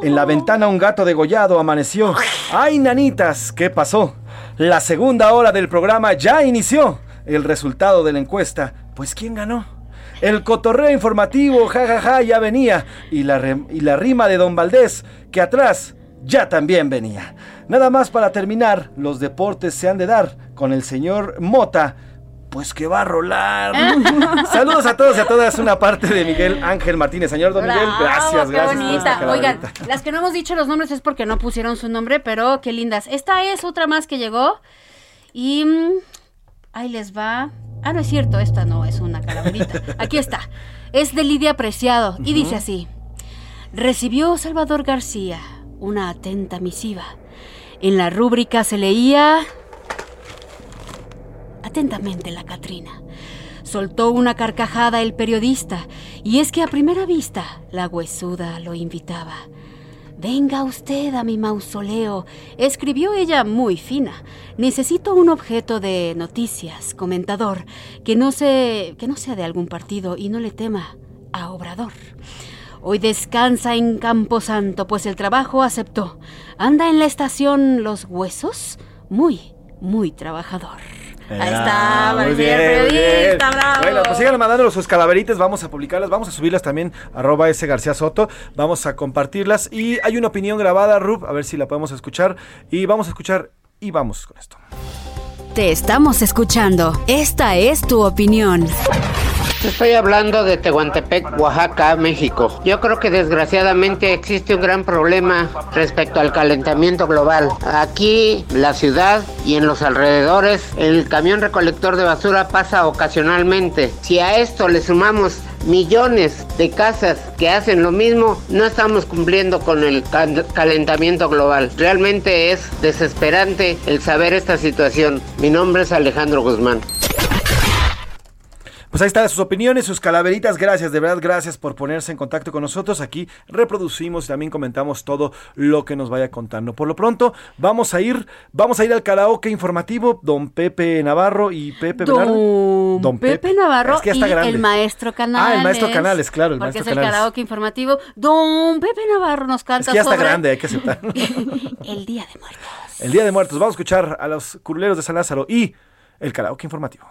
En la ventana un gato degollado amaneció. Ay, nanitas, ¿qué pasó? La segunda hora del programa ya inició. El resultado de la encuesta, pues ¿quién ganó? El cotorreo informativo, jajaja, ja, ja, ya venía. Y la, y la rima de Don Valdés, que atrás ya también venía. Nada más para terminar, los deportes se han de dar con el señor Mota, pues que va a rolar. Saludos a todos y a todas, una parte de Miguel Ángel Martínez. Señor Don Miguel, gracias, gracias por esta
bonita. Oigan, las que no hemos dicho los nombres es porque no pusieron su nombre, pero qué lindas. Esta es otra más que llegó y mm, ahí les va. Ah, no es cierto, esta no es una calaverita. Aquí está. Es de Lidia Preciado y dice así. recibió Salvador García una atenta misiva. En la rúbrica se leía atentamente la Catrina. Soltó una carcajada el periodista, y es que a primera vista la huesuda lo invitaba. Venga usted a mi mausoleo, escribió ella muy fina. Necesito un objeto de noticias, comentador, que no, se, que no sea de algún partido y no le tema a Obrador. Hoy descansa en Camposanto, pues el trabajo aceptó. Anda en la estación Los Huesos, muy, muy trabajador. Ahí está,
muy bien,
periodista, bravo.
Bueno, pues sigan mandándonos sus calaveritas, vamos a publicarlas, vamos a subirlas también, arroba ese García Soto, vamos a compartirlas y hay una opinión grabada, Rub, a ver si la podemos escuchar y vamos a escuchar y vamos con esto.
Te estamos escuchando. Esta es tu opinión.
Estoy hablando de Tehuantepec, Oaxaca, México. Yo creo que desgraciadamente existe un gran problema respecto al calentamiento global. Aquí, la ciudad y en los alrededores, el camión recolector de basura pasa ocasionalmente. Si a esto le sumamos millones de casas que hacen lo mismo, no estamos cumpliendo con el cal- calentamiento global. Realmente es desesperante el saber esta situación. Mi nombre es Alejandro Guzmán.
Pues ahí están sus opiniones, sus calaveritas. Gracias, de verdad, gracias por ponerse en contacto con nosotros. Aquí reproducimos y también comentamos todo lo que nos vaya contando. Por lo pronto, vamos a ir, vamos a ir al karaoke informativo. Don Pepe Navarro y Pepe
Don,
Bernardo.
Pepe, Navarro
Es que
y
grande.
el maestro Canales.
Ah, el maestro Canales, claro, el
porque
maestro
es el
Canales.
karaoke informativo. Don Pepe Navarro nos canta
Es que ya está
sobre
grande, hay que aceptar.
el Día de Muertos.
El Día de Muertos. Vamos a escuchar a los curuleros de San Lázaro y el karaoke informativo.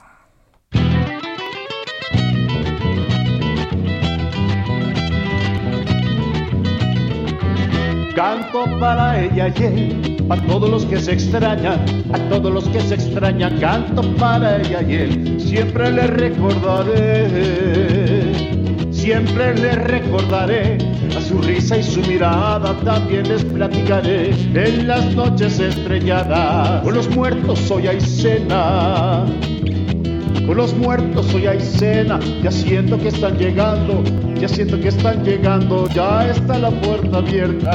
Canto para ella y él, para todos los que se extrañan, a todos los que se extrañan, canto para ella y él, siempre le recordaré, siempre le recordaré, a su risa y su mirada también les platicaré, en las noches estrelladas, con los muertos hoy hay cena. Con los muertos hoy hay cena, ya siento que están llegando, ya siento que están llegando, ya está la puerta abierta.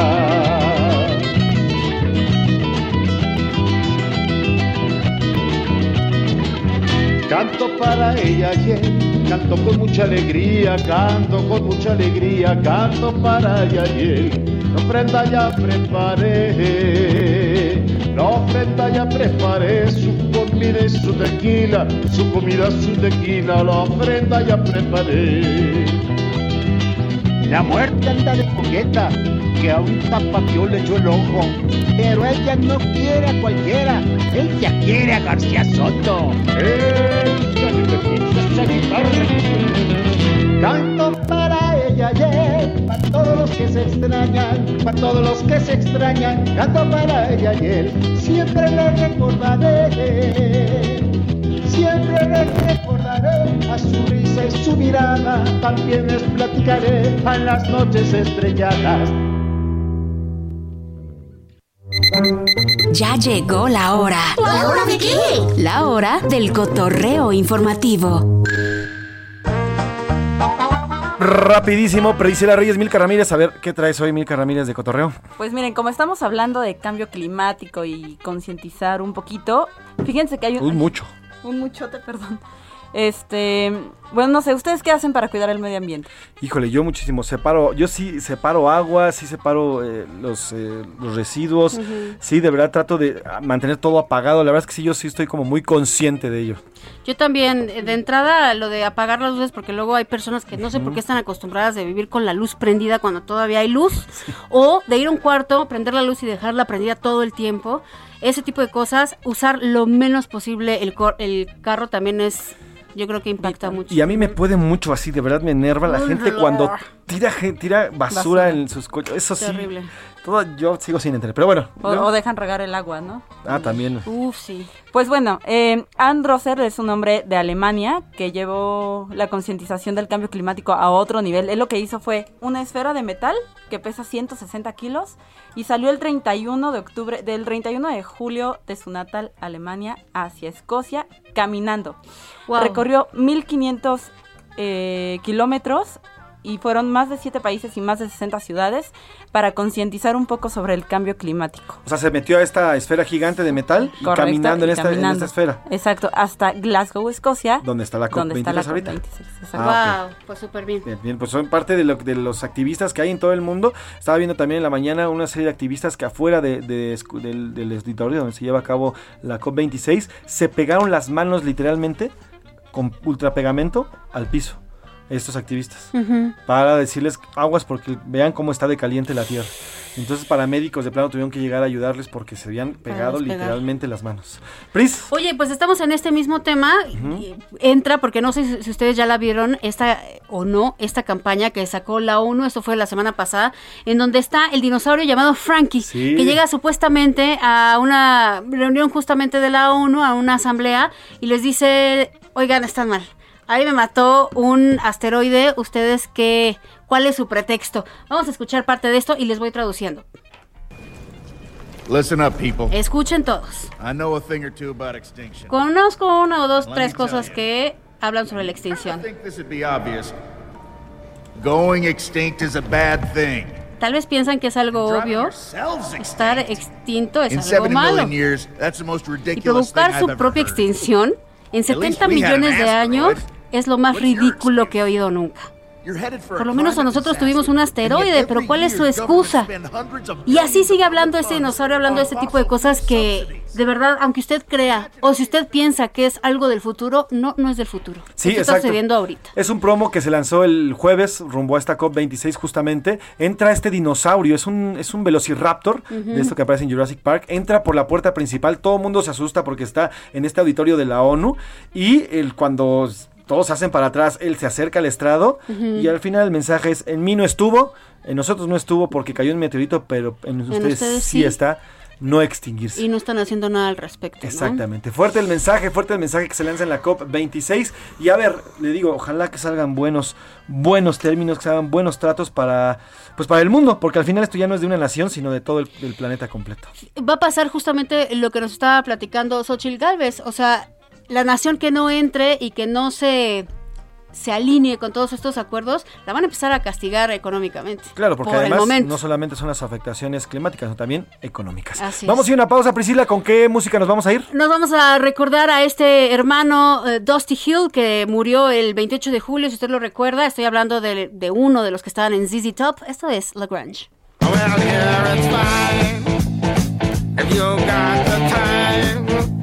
Canto para ella él, canto con mucha alegría, canto con mucha alegría, canto para ella él. La ofrenda ya preparé, la ofrenda ya preparé, y su tequila, su comida, su tequila, la ofrenda ya preparé. La muerte anda de coqueta, que a un tapatío le echó el ojo. Pero ella no quiere a cualquiera, ella quiere a García Soto. Él, para todos los que se extrañan, para todos los que se extrañan, canto para ella y él, siempre le recordaré. Siempre le recordaré a su risa y su mirada, también les platicaré a las noches estrelladas.
Ya llegó la hora.
¿La hora de qué?
La hora del cotorreo informativo.
Rapidísimo, Priscila Reyes, Milka Ramírez. A ver, ¿qué traes hoy, Milka Ramírez de Cotorreo?
Pues miren, como estamos hablando de cambio climático y concientizar un poquito, fíjense que hay un...
Uy, mucho.
Un muchote, perdón. Este, bueno, no sé, ¿ustedes qué hacen para cuidar el medio ambiente?
Híjole, yo muchísimo separo, yo sí separo agua, sí separo eh, los, eh, los residuos, sí, de verdad trato de ah, mantener todo apagado, la verdad es que sí, yo sí estoy como muy consciente de ello.
Yo también, eh, de entrada, lo de apagar las luces, porque luego hay personas que no sé por qué están acostumbradas de vivir con la luz prendida cuando todavía hay luz, o de ir a un cuarto, prender la luz y dejarla prendida todo el tiempo. Ese tipo de cosas, usar lo menos posible el, cor- el carro también es, yo creo que impacta mucho.
Y a mí me puede mucho así, de verdad me enerva la
Uy,
gente cuando tira, tira basura,
Basura.
en sus coches, eso sí. Todo, yo sigo sin entender, pero bueno.
O, dejan regar el agua, ¿no?
ah, también.
Uf, sí. Pues bueno, eh, Androsser es un hombre de Alemania que llevó la concientización del cambio climático a otro nivel. Él lo que hizo fue una esfera de metal que pesa 160 kilos y salió el 31 de octubre, del 31 de julio de su natal Alemania hacia Escocia caminando.
Wow.
Recorrió 1500 eh, kilómetros y fueron más de siete países y más de 60 ciudades para concientizar un poco sobre el cambio climático.
O sea, se metió a esta esfera gigante de metal y
Correcto,
caminando, en, esta, en
caminando.
esta esfera.
Exacto, hasta Glasgow, Escocia.
Donde está la
donde está la
COP26 ahorita.
COP26, exacto.
Ah, ok.
wow, pues súper bien.
Bien, bien, pues son parte de, lo- de los activistas que hay en todo el mundo. Estaba viendo también en la mañana una serie de activistas que afuera de, del, del auditorio donde se lleva a cabo la COP26 se pegaron las manos literalmente con ultrapegamento al piso. Estos activistas. Para decirles aguas porque vean cómo está de caliente la tierra. Entonces paramédicos de plano tuvieron que llegar a ayudarles porque se habían pegado literalmente las manos. Pris.
Oye, pues estamos en este mismo tema. Entra, porque no sé si- si ustedes ya la vieron, esta o no, esta campaña que sacó la ONU, esto fue la semana pasada, en donde está el dinosaurio llamado Frankie,
Sí.
que llega supuestamente a una reunión justamente de la ONU, a una asamblea, y les dice, oigan, están mal. Ahí me mató un asteroide, ustedes qué, ¿cuál es su pretexto? Vamos a escuchar parte de esto y les voy traduciendo.
Listen up, people.
Escuchen todos.
I know a thing or two about extinction.
Conozco una o dos,
Let
tres cosas
you.
que hablan sobre la extinción.
Going extinct is a bad thing.
Tal vez piensan que es algo obvio. Estar extinto es algo
70
malo.
years,
Y provocar su propia extinción en 70
we had an
millones de años. Es lo más ridículo que he oído nunca. Por lo menos a nosotros tuvimos un asteroide, pero ¿cuál es su excusa? Y así sigue hablando este dinosaurio, hablando de este tipo de cosas que, de verdad, aunque usted crea o si usted piensa que es algo del futuro, no, no es del futuro.
Sí,
Esto está sucediendo ahorita.
Es un promo que se lanzó el jueves rumbo a esta COP26 justamente. Entra este dinosaurio, es un, es un velociraptor, de esto que aparece en Jurassic Park. Entra por la puerta principal, todo el mundo se asusta porque está en este auditorio de la ONU. Y el, cuando todos se hacen para atrás, él se acerca al estrado. Y al final el mensaje es, en mí no estuvo, en nosotros no estuvo porque cayó un meteorito, pero en ustedes,
ustedes
sí está, no extinguirse.
Y no están haciendo nada al respecto. ¿no?
Exactamente. Fuerte el mensaje, fuerte el mensaje que se lanza en la COP26. Y a ver, le digo, ojalá que salgan buenos, buenos términos, que salgan buenos tratos para, pues para el mundo, porque al final esto ya no es de una nación, sino de todo el, el planeta completo.
va a pasar justamente lo que nos estaba platicando Xochitl Galvez. O sea, la nación que no entre y que no se, se alinee con todos estos acuerdos, la van a empezar a castigar económicamente.
Claro, porque
por
además no solamente son las afectaciones climáticas, sino también económicas.
Así
vamos
es.
a ir a una pausa, Priscila. ¿Con qué música nos vamos a ir?
Nos vamos a recordar a este hermano eh, Dusty Hill que murió el 28 de julio, si usted lo recuerda. Estoy hablando de, de uno de los que estaban en ZZ Top. Esto es Lagrange.
If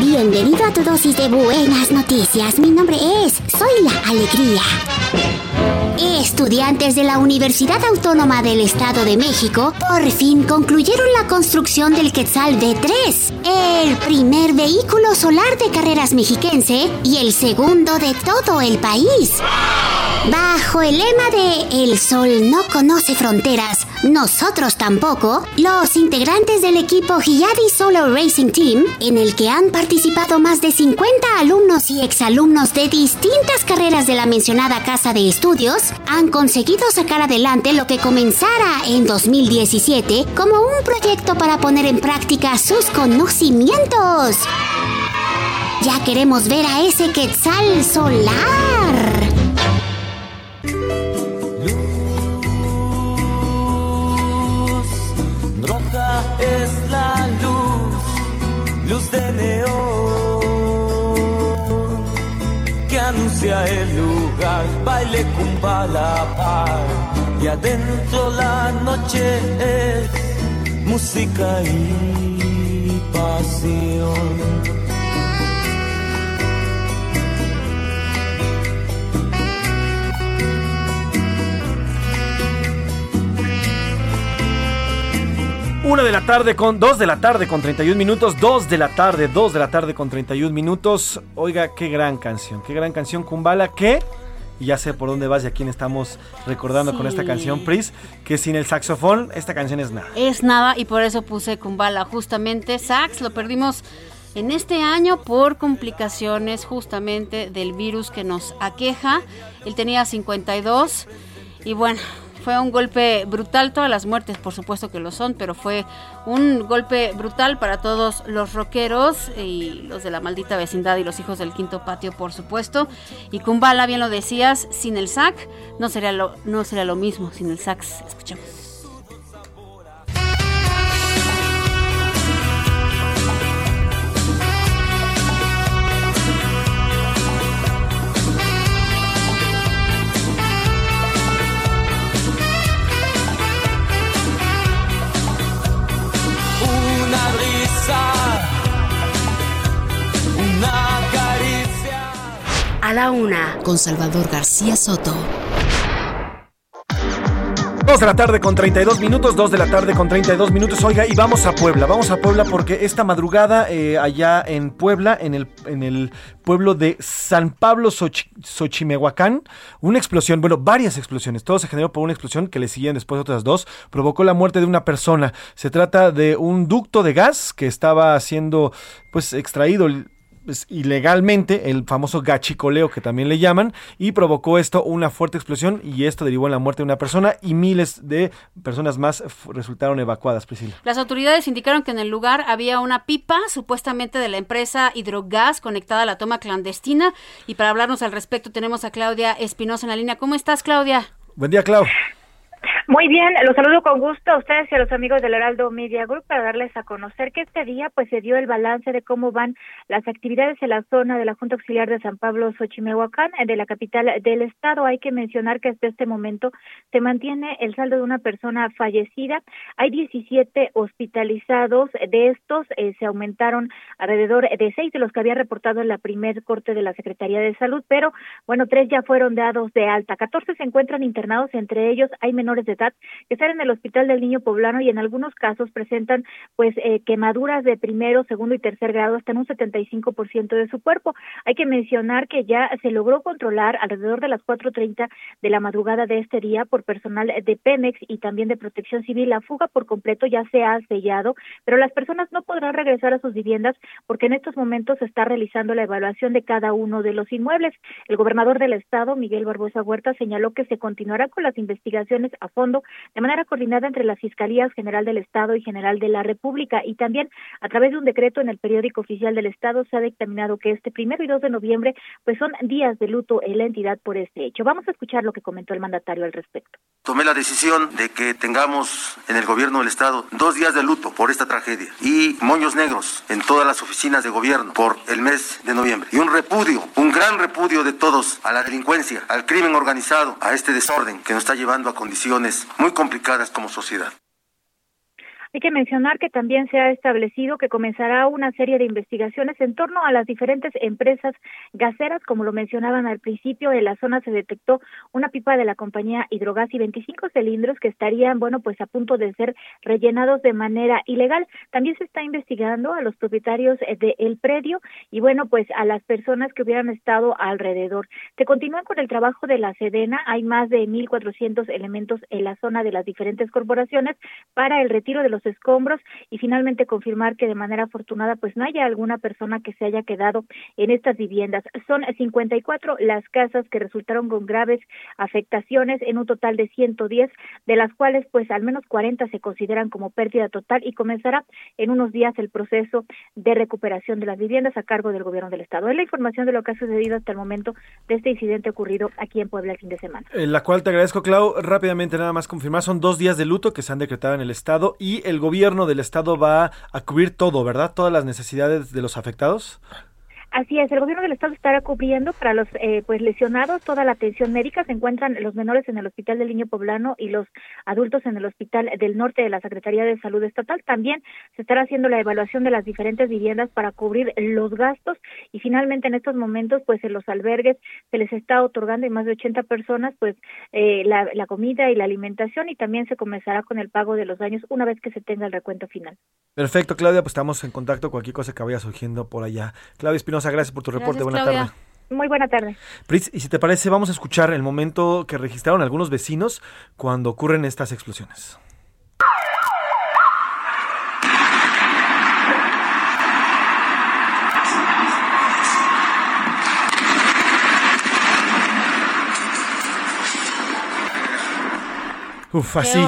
Bienvenido a tu dosis de buenas noticias. Mi nombre es Soy la Alegría. Estudiantes de la Universidad Autónoma del Estado de México por fin concluyeron la construcción del Quetzal D3, el primer vehículo solar de carreras mexiquense y el segundo de todo el país. Bajo el lema de El Sol no conoce fronteras, nosotros tampoco, los integrantes del equipo Hiyadi Solar Racing Team, en el que han participado más de 50 alumnos y exalumnos de distintas carreras de la mencionada casa de estudios, han conseguido sacar adelante lo que comenzara en 2017 como un proyecto para poner en práctica sus conocimientos. Ya queremos ver a ese Quetzal solar.
Roja es la luz, luz de neón, que anuncia el baile cumpa la y adentro la noche es música y pasión.
Una de la tarde con 2 de la tarde con 31 minutos, 2 de la tarde, 2 de la tarde con 31 minutos. Oiga, qué gran canción, qué gran canción Kumbala que y ya sé por dónde vas y a quién estamos recordando con esta canción, Pris, que sin el saxofón esta canción es nada.
Es nada y por eso puse Kumbala justamente. Sax lo perdimos en este año por complicaciones justamente del virus que nos aqueja. Él tenía 52 y bueno, fue un golpe brutal. Todas las muertes por supuesto que lo son, pero fue un golpe brutal para todos los rockeros y los de la maldita vecindad y los hijos del quinto patio por supuesto. Y Kumbala, bien lo decías, sin el sax no sería lo, no sería lo mismo sin el sax. Escuchemos.
Una caricia.
A la una, con Salvador García Soto.
2 de la tarde con 32 minutos, 2 de la tarde con 32 minutos. Oiga, y vamos a Puebla, vamos a Puebla porque esta madrugada eh, allá en Puebla, en el, en el pueblo de San Pablo Xochi- Xochimehuacán, una explosión, bueno, varias explosiones, todo se generó por una explosión que le seguían después otras dos, provocó la muerte de una persona. Se trata de un ducto de gas que estaba siendo pues extraído pues, ilegalmente, el famoso gachicoleo que también le llaman, y provocó esto una fuerte explosión y esto derivó en la muerte de una persona y miles de personas más resultaron evacuadas, Priscila.
Las autoridades indicaron que en el lugar había una pipa supuestamente de la empresa Hidrogas conectada a la toma clandestina y para hablarnos al respecto tenemos a Claudia Espinosa en la línea. ¿Cómo estás, Claudia?
Buen día, Clau.
Muy bien, los saludo con gusto a ustedes y a los amigos del Heraldo Media Group para darles a conocer que este día pues se dio el balance de cómo van las actividades en la zona de la Junta Auxiliar de San Pablo Xochimehuacán, eh, de la capital del estado. Hay que mencionar que hasta este momento se mantiene el saldo de una persona fallecida. Hay 17 hospitalizados, de estos eh, se aumentaron alrededor de seis de los que había reportado en la primer corte de la Secretaría de Salud, pero bueno, tres ya fueron dados de alta. 14 se encuentran internados, entre ellos hay menores de edad que están en el Hospital del Niño Poblano y en algunos casos presentan pues eh, quemaduras de primero, segundo y tercer grado hasta en un 75% de su cuerpo. Hay que mencionar que ya se logró controlar alrededor de las 4.30 de la madrugada de este día por personal de Pemex y también de Protección Civil. La fuga por completo ya se ha sellado, pero las personas no podrán regresar a sus viviendas porque en estos momentos se está realizando la evaluación de cada uno de los inmuebles. El gobernador del estado, Miguel Barbosa Huerta, señaló que se continuará con las investigaciones a fondo de manera coordinada entre las Fiscalías General del Estado y General de la República y también a través de un decreto en el periódico oficial del Estado se ha dictaminado que este primero y 2 de noviembre pues son días de luto en la entidad por este hecho. Vamos a escuchar lo que comentó el mandatario al respecto.
Tomé la decisión de que tengamos en el gobierno del estado dos días de luto por esta tragedia y moños negros en todas las oficinas de gobierno por el mes de noviembre y un repudio, un gran repudio de todos a la delincuencia, al crimen organizado, a este desorden que nos está llevando a condiciones muy complicadas como sociedad.
Hay que mencionar que también se ha establecido que comenzará una serie de investigaciones en torno a las diferentes empresas gaseras, como lo mencionaban al principio, en la zona se detectó una pipa de la compañía Hidrogas y 25 cilindros que estarían, bueno, pues a punto de ser rellenados de manera ilegal. También se está investigando a los propietarios del predio y, bueno, pues a las personas que hubieran estado alrededor. Se continúa con el trabajo de la Sedena, hay más de 1.400 elementos en la zona de las diferentes corporaciones para el retiro de los escombros y finalmente confirmar que de manera afortunada pues no haya alguna persona que se haya quedado en estas viviendas. Son 54 las casas que resultaron con graves afectaciones en un total de 110, de las cuales pues al menos 40 se consideran como pérdida total y comenzará en unos días el proceso de recuperación de las viviendas a cargo del gobierno del estado. Es la información de lo que ha sucedido hasta el momento de este incidente ocurrido aquí en Puebla el fin de semana.
Eh, La cual te agradezco, Clau. Rápidamente nada más confirmar, son dos días de luto que se han decretado en el estado y el gobierno del estado va a cubrir todo, ¿verdad? Todas las necesidades de los afectados.
Así es, el gobierno del estado estará cubriendo para los eh, pues lesionados toda la atención médica. Se encuentran los menores en el Hospital del Niño Poblano y los adultos en el Hospital del Norte de la Secretaría de Salud Estatal. También se estará haciendo la evaluación de las diferentes viviendas para cubrir los gastos y finalmente en estos momentos pues en los albergues se les está otorgando y más de 80 personas pues eh, la, la comida y la alimentación y también se comenzará con el pago de los daños una vez que se tenga el recuento final.
Perfecto, Claudia, pues estamos en contacto cualquier cosa que vaya surgiendo por allá. Claudia Espinosa, gracias por tu reporte. Buenas tardes.
Muy buena tarde.
Pris, y si te parece, vamos a escuchar el momento que registraron algunos vecinos cuando ocurren estas explosiones. Uf, así,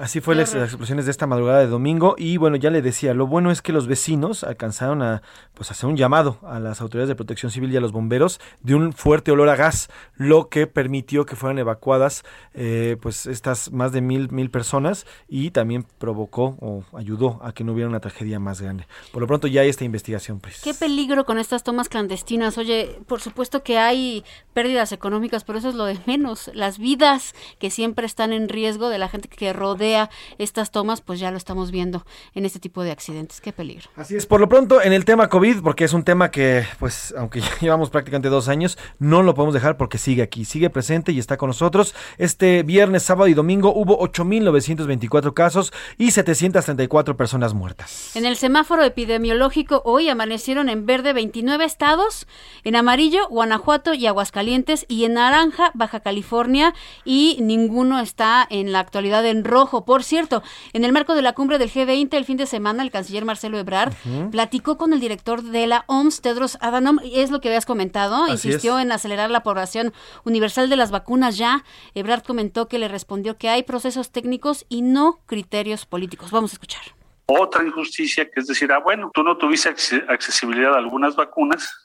así fue las, las, explosiones de esta madrugada de domingo y bueno, ya le decía, lo bueno es que los vecinos alcanzaron a pues hacer un llamado a las autoridades de protección civil y a los bomberos de un fuerte olor a gas, lo que permitió que fueran evacuadas eh, pues estas más de mil, mil personas y también provocó o ayudó a que no hubiera una tragedia más grande. Por lo pronto ya hay esta investigación. Pues.
Qué peligro con estas tomas clandestinas. Oye, por supuesto que hay pérdidas económicas, pero eso es lo de menos. Las vidas que siempre están en riesgo de la gente que rodea estas tomas, pues ya lo estamos viendo en este tipo de accidentes. Qué peligro.
Así es, por lo pronto en el tema COVID, porque es un tema que, pues, aunque ya llevamos prácticamente dos años, no lo podemos dejar porque sigue aquí, sigue presente y está con nosotros. Este viernes, sábado y domingo hubo 8.924 casos y 734 personas muertas.
En el semáforo epidemiológico hoy amanecieron en verde 29 estados, en amarillo Guanajuato y Aguascalientes y en naranja Baja California y ninguno está en la actualidad en rojo. Por cierto, en el marco de la cumbre del G20 el fin de semana, el canciller Marcelo Ebrard uh -huh. platicó con el director de la OMS, Tedros Adhanom, y es lo que habías comentado, Así insistió es. en acelerar la aprobación universal de las vacunas ya. Ebrard comentó que le respondió que hay procesos técnicos y no criterios políticos. Vamos a escuchar
otra injusticia que es decir, ah, bueno, tú no tuviste accesibilidad a algunas vacunas,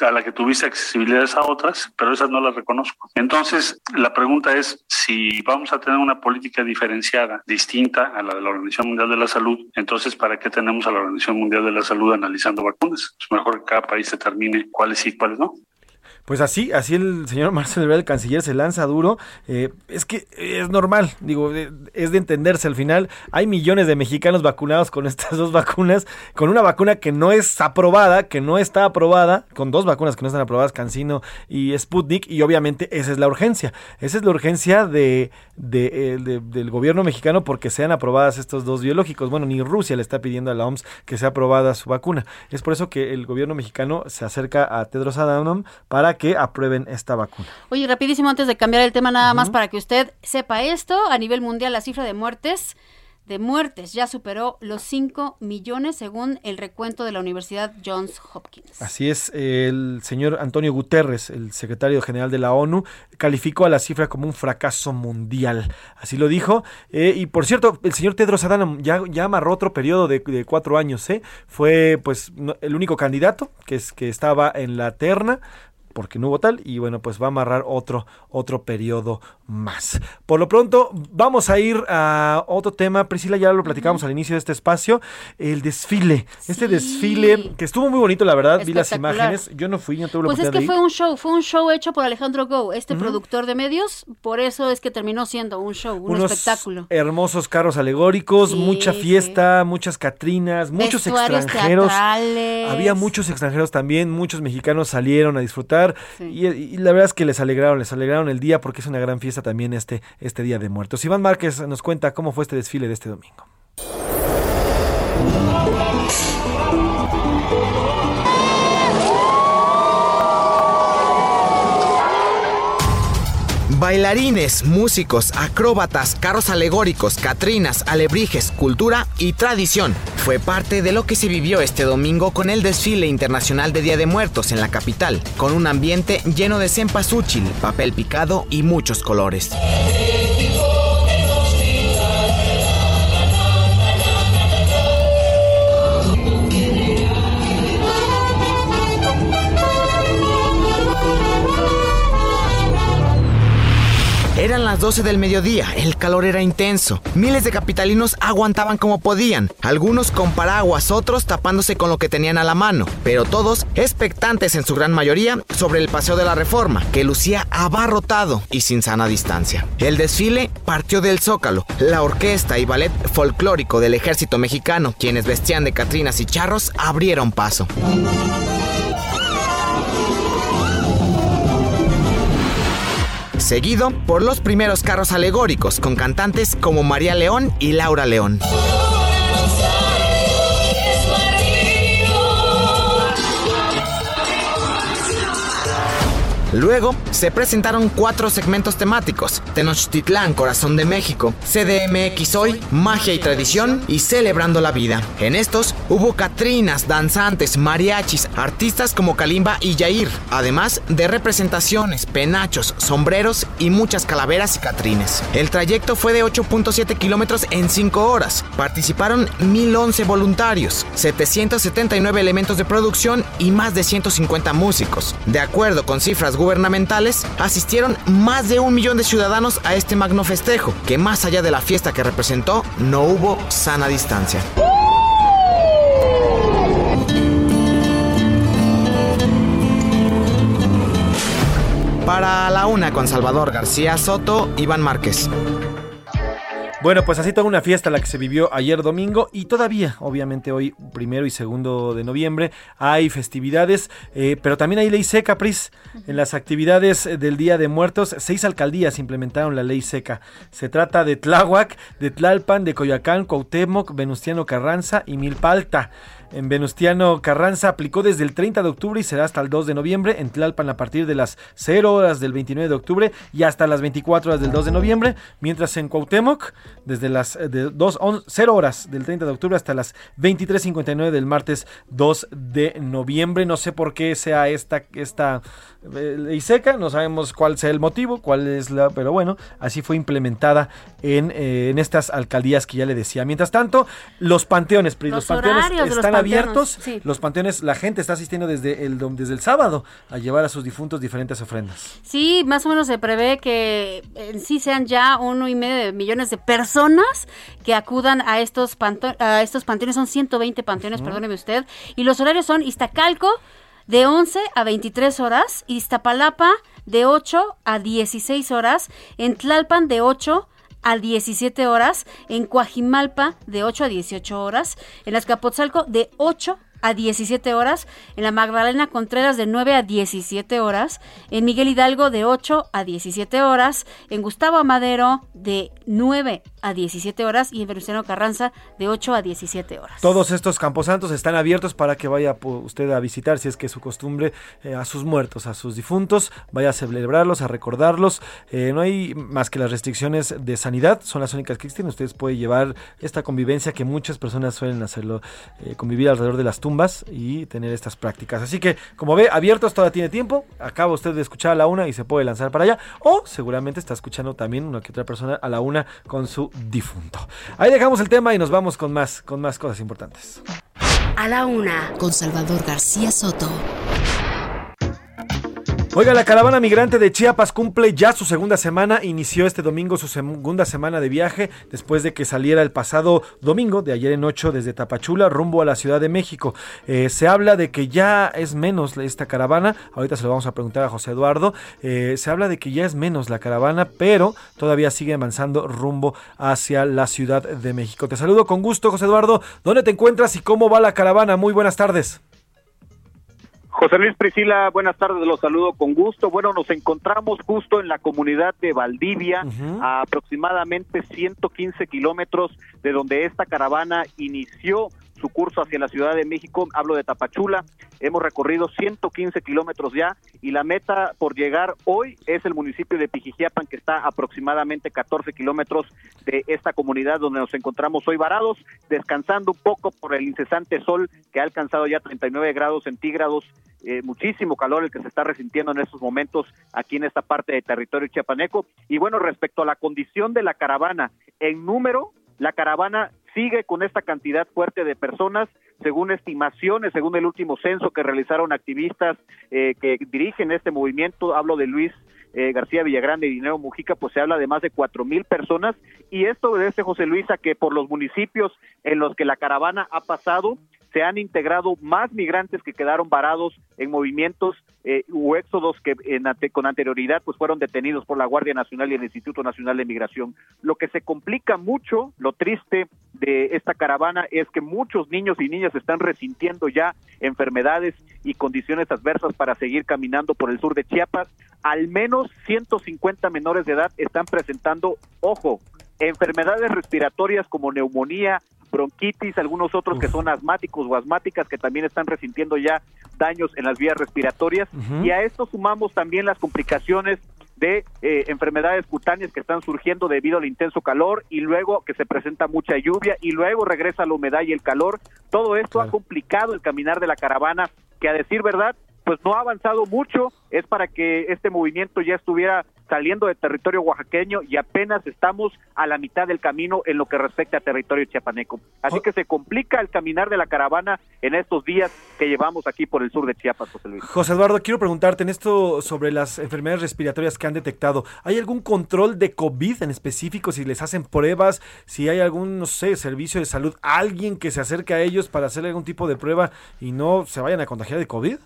a la que tuviste accesibilidad a otras, pero esas no las reconozco. Entonces, la pregunta es si vamos a tener una política diferenciada, distinta a la de la Organización Mundial de la Salud, entonces, ¿para qué tenemos a la Organización Mundial de la Salud analizando vacunas? Es mejor que cada país determine cuáles sí y cuáles no.
Pues así, así el señor Marcelo Ebrard, el canciller, se lanza duro. Eh, es que es normal, digo, es de entenderse al final. Hay millones de mexicanos vacunados con estas dos vacunas, con una vacuna que no es aprobada, que no está aprobada, con dos vacunas que no están aprobadas, Cancino y Sputnik, y obviamente esa es la urgencia. Esa es la urgencia de, de, de, del gobierno mexicano porque sean aprobadas estos dos biológicos. Bueno, ni Rusia le está pidiendo a la OMS que sea aprobada su vacuna. Es por eso que el gobierno mexicano se acerca a Tedros Adhanom para que aprueben esta vacuna.
Oye, rapidísimo antes de cambiar el tema nada uh -huh. más para que usted sepa esto, a nivel mundial la cifra de muertes de muertes ya superó los 5 millones según el recuento de la Universidad Johns Hopkins.
Así es, el señor Antonio Guterres, el secretario general de la ONU, calificó a la cifra como un fracaso mundial. Así lo dijo. Eh, y por cierto, el señor Tedros Adhanom ya, ya amarró otro periodo de, de cuatro años. ¿eh? Fue pues el único candidato que, es, que estaba en la terna porque no hubo tal y bueno pues va a amarrar otro otro periodo más. Por lo pronto vamos a ir a otro tema. Priscila ya lo platicamos al inicio de este espacio. El desfile. Sí. este desfile que estuvo muy bonito la verdad vi las imágenes. Yo no fui no tuve la
pues es que fue un show fue un show hecho por Alejandro Go este mm. productor de medios. Por eso es que terminó siendo un show un
Unos
espectáculo.
hermosos carros alegóricos sí, mucha fiesta sí. muchas catrinas muchos
Vestuarios
extranjeros.
teatrales.
había muchos extranjeros también muchos mexicanos salieron a disfrutar. Y, y, la verdad es que les alegraron, les alegraron el día porque es una gran fiesta también este, este Día de Muertos. Iván Márquez nos cuenta cómo fue este desfile de este domingo.
Bailarines, músicos, acróbatas, carros alegóricos, catrinas, alebrijes, cultura y tradición. Fue parte de lo que se vivió este domingo con el desfile internacional de Día de Muertos en la capital, con un ambiente lleno de cempasúchil, papel picado y muchos colores. Las 12 del mediodía, el calor era intenso. Miles de capitalinos aguantaban como podían, algunos con paraguas, otros tapándose con lo que tenían a la mano, pero todos expectantes en su gran mayoría sobre el paseo de la reforma, que lucía abarrotado y sin sana distancia. El desfile partió del Zócalo. La orquesta y ballet folclórico del ejército mexicano, quienes vestían de catrinas y charros, abrieron paso. Seguido por los primeros carros alegóricos con cantantes como María León y Laura León. Luego se presentaron cuatro segmentos temáticos: Tenochtitlán, Corazón de México, CDMX Hoy, Magia y Tradición y Celebrando la Vida. En estos hubo catrinas, danzantes, mariachis, artistas como Kalimba y Yair, además de representaciones, penachos, sombreros y muchas calaveras y catrines. El trayecto fue de 8.7 kilómetros en 5 horas. Participaron 1011 voluntarios, 779 elementos de producción y más de 150 músicos. De acuerdo con cifras gubernamentales, asistieron más de un millón de ciudadanos a este magno festejo, que más allá de la fiesta que representó, no hubo sana distancia. Para la una con Salvador García Soto, Iván Márquez.
Bueno, pues así toda una fiesta la que se vivió ayer domingo y todavía, obviamente hoy primero y segundo de noviembre, hay festividades, eh, pero también hay ley seca, Pris. En las actividades del Día de Muertos, seis alcaldías implementaron la ley seca. Se trata de Tláhuac, de Tlalpan, de Coyoacán, Cuauhtémoc, Venustiano Carranza y Milpalta. En Venustiano Carranza aplicó desde el 30 de octubre y será hasta el 2 de noviembre. En Tlalpan a partir de las 0 horas del 29 de octubre y hasta las 24 horas del 2 de noviembre. Mientras en Cuauhtémoc, desde las eh, de 2, 0 horas del 30 de octubre hasta las 23.59 del martes 2 de noviembre. No sé por qué sea esta, esta eh, ley seca, no sabemos cuál sea el motivo, cuál es la, pero bueno, así fue implementada en, eh, en estas alcaldías que ya le decía. Mientras tanto, los panteones, los, los panteones están abiertos. Los panteones, la gente está asistiendo desde el, desde el sábado a llevar a sus difuntos diferentes ofrendas.
Sí, más o menos se prevé que en sí sean ya uno y medio de millones de personas que acudan a estos, a estos panteones. Son 120 panteones, perdóneme usted. Y los horarios son Iztacalco de 11 a 23 horas, Iztapalapa de 8 a 16 horas, en Tlalpan de 8 a 17 horas, en Coajimalpa de 8 a 18 horas, en Azcapotzalco de 8 a 17 horas, en la Magdalena Contreras de 9 a 17 horas, en Miguel Hidalgo de 8 a 17 horas, en Gustavo Amadero de 9 a 17 horas y en Venustiano Carranza de 8 a 17 horas.
Todos estos camposantos están abiertos para que vaya usted a visitar, si es que es su costumbre, eh, a sus muertos, a sus difuntos, vaya a celebrarlos, a recordarlos. Eh, no hay más que las restricciones de sanidad, son las únicas que existen. Ustedes pueden llevar esta convivencia que muchas personas suelen hacerlo, eh, convivir alrededor de las tumbas y tener estas prácticas. Así que, como ve, abiertos todavía tiene tiempo. Acaba usted de escuchar a la una y se puede lanzar para allá. O seguramente está escuchando también una que otra persona a la una con su difunto. Ahí dejamos el tema y nos vamos con más, con más cosas importantes.
A la una con Salvador García Soto.
Oiga, la caravana migrante de Chiapas cumple ya su segunda semana. Inició este domingo su segunda semana de viaje después de que saliera el pasado domingo, de ayer en ocho, desde Tapachula rumbo a la Ciudad de México. Eh, se habla de que ya es menos esta caravana. Ahorita se lo vamos a preguntar a José Eduardo. Eh, se habla de que ya es menos la caravana, pero todavía sigue avanzando rumbo hacia la Ciudad de México. Te saludo con gusto, José Eduardo. ¿Dónde te encuentras y cómo va la caravana? Muy buenas tardes.
José Luis Priscila, buenas tardes, los saludo con gusto. Bueno, nos encontramos justo en la comunidad de Valdivia, a aproximadamente 115 kilómetros de donde esta caravana inició su curso hacia la Ciudad de México. Hablo de Tapachula. Hemos recorrido 115 kilómetros ya y la meta por llegar hoy es el municipio de Pijijiapan, que está aproximadamente 14 kilómetros de esta comunidad donde nos encontramos hoy varados, descansando un poco por el incesante sol que ha alcanzado ya 39 grados centígrados eh, muchísimo calor el que se está resintiendo en estos momentos aquí en esta parte de territorio chiapaneco. Y bueno, respecto a la condición de la caravana, en número, la caravana sigue con esta cantidad fuerte de personas, según estimaciones, según el último censo que realizaron activistas eh, que dirigen este movimiento, hablo de Luis eh, García Villagrande y Dinero Mujica, pues se habla de más de cuatro mil personas. Y esto obedece, José Luis, a que por los municipios en los que la caravana ha pasado, se han integrado más migrantes que quedaron varados en movimientos eh, u éxodos que en con anterioridad pues fueron detenidos por la Guardia Nacional y el Instituto Nacional de Migración. Lo que se complica mucho, lo triste de esta caravana es que muchos niños y niñas están resintiendo ya enfermedades y condiciones adversas para seguir caminando por el sur de Chiapas. Al menos 150 menores de edad están presentando, ojo, enfermedades respiratorias como neumonía, bronquitis, algunos otros que son asmáticos o asmáticas que también están resintiendo ya daños en las vías respiratorias. Y a esto sumamos también las complicaciones de eh, enfermedades cutáneas que están surgiendo debido al intenso calor y luego que se presenta mucha lluvia y luego regresa la humedad y el calor. Todo esto ha complicado el caminar de la caravana que a decir verdad pues no ha avanzado mucho, es para que este movimiento ya estuviera saliendo del territorio oaxaqueño y apenas estamos a la mitad del camino en lo que respecta a territorio chiapaneco. Así que se complica el caminar de la caravana en estos días que llevamos aquí por el sur de Chiapas, José Luis.
José Eduardo, quiero preguntarte en esto sobre las enfermedades respiratorias que han detectado. ¿Hay algún control de COVID en específico? Si les hacen pruebas, si hay algún, no sé, servicio de salud, alguien que se acerque a ellos para hacerle algún tipo de prueba y no se vayan a contagiar de COVID?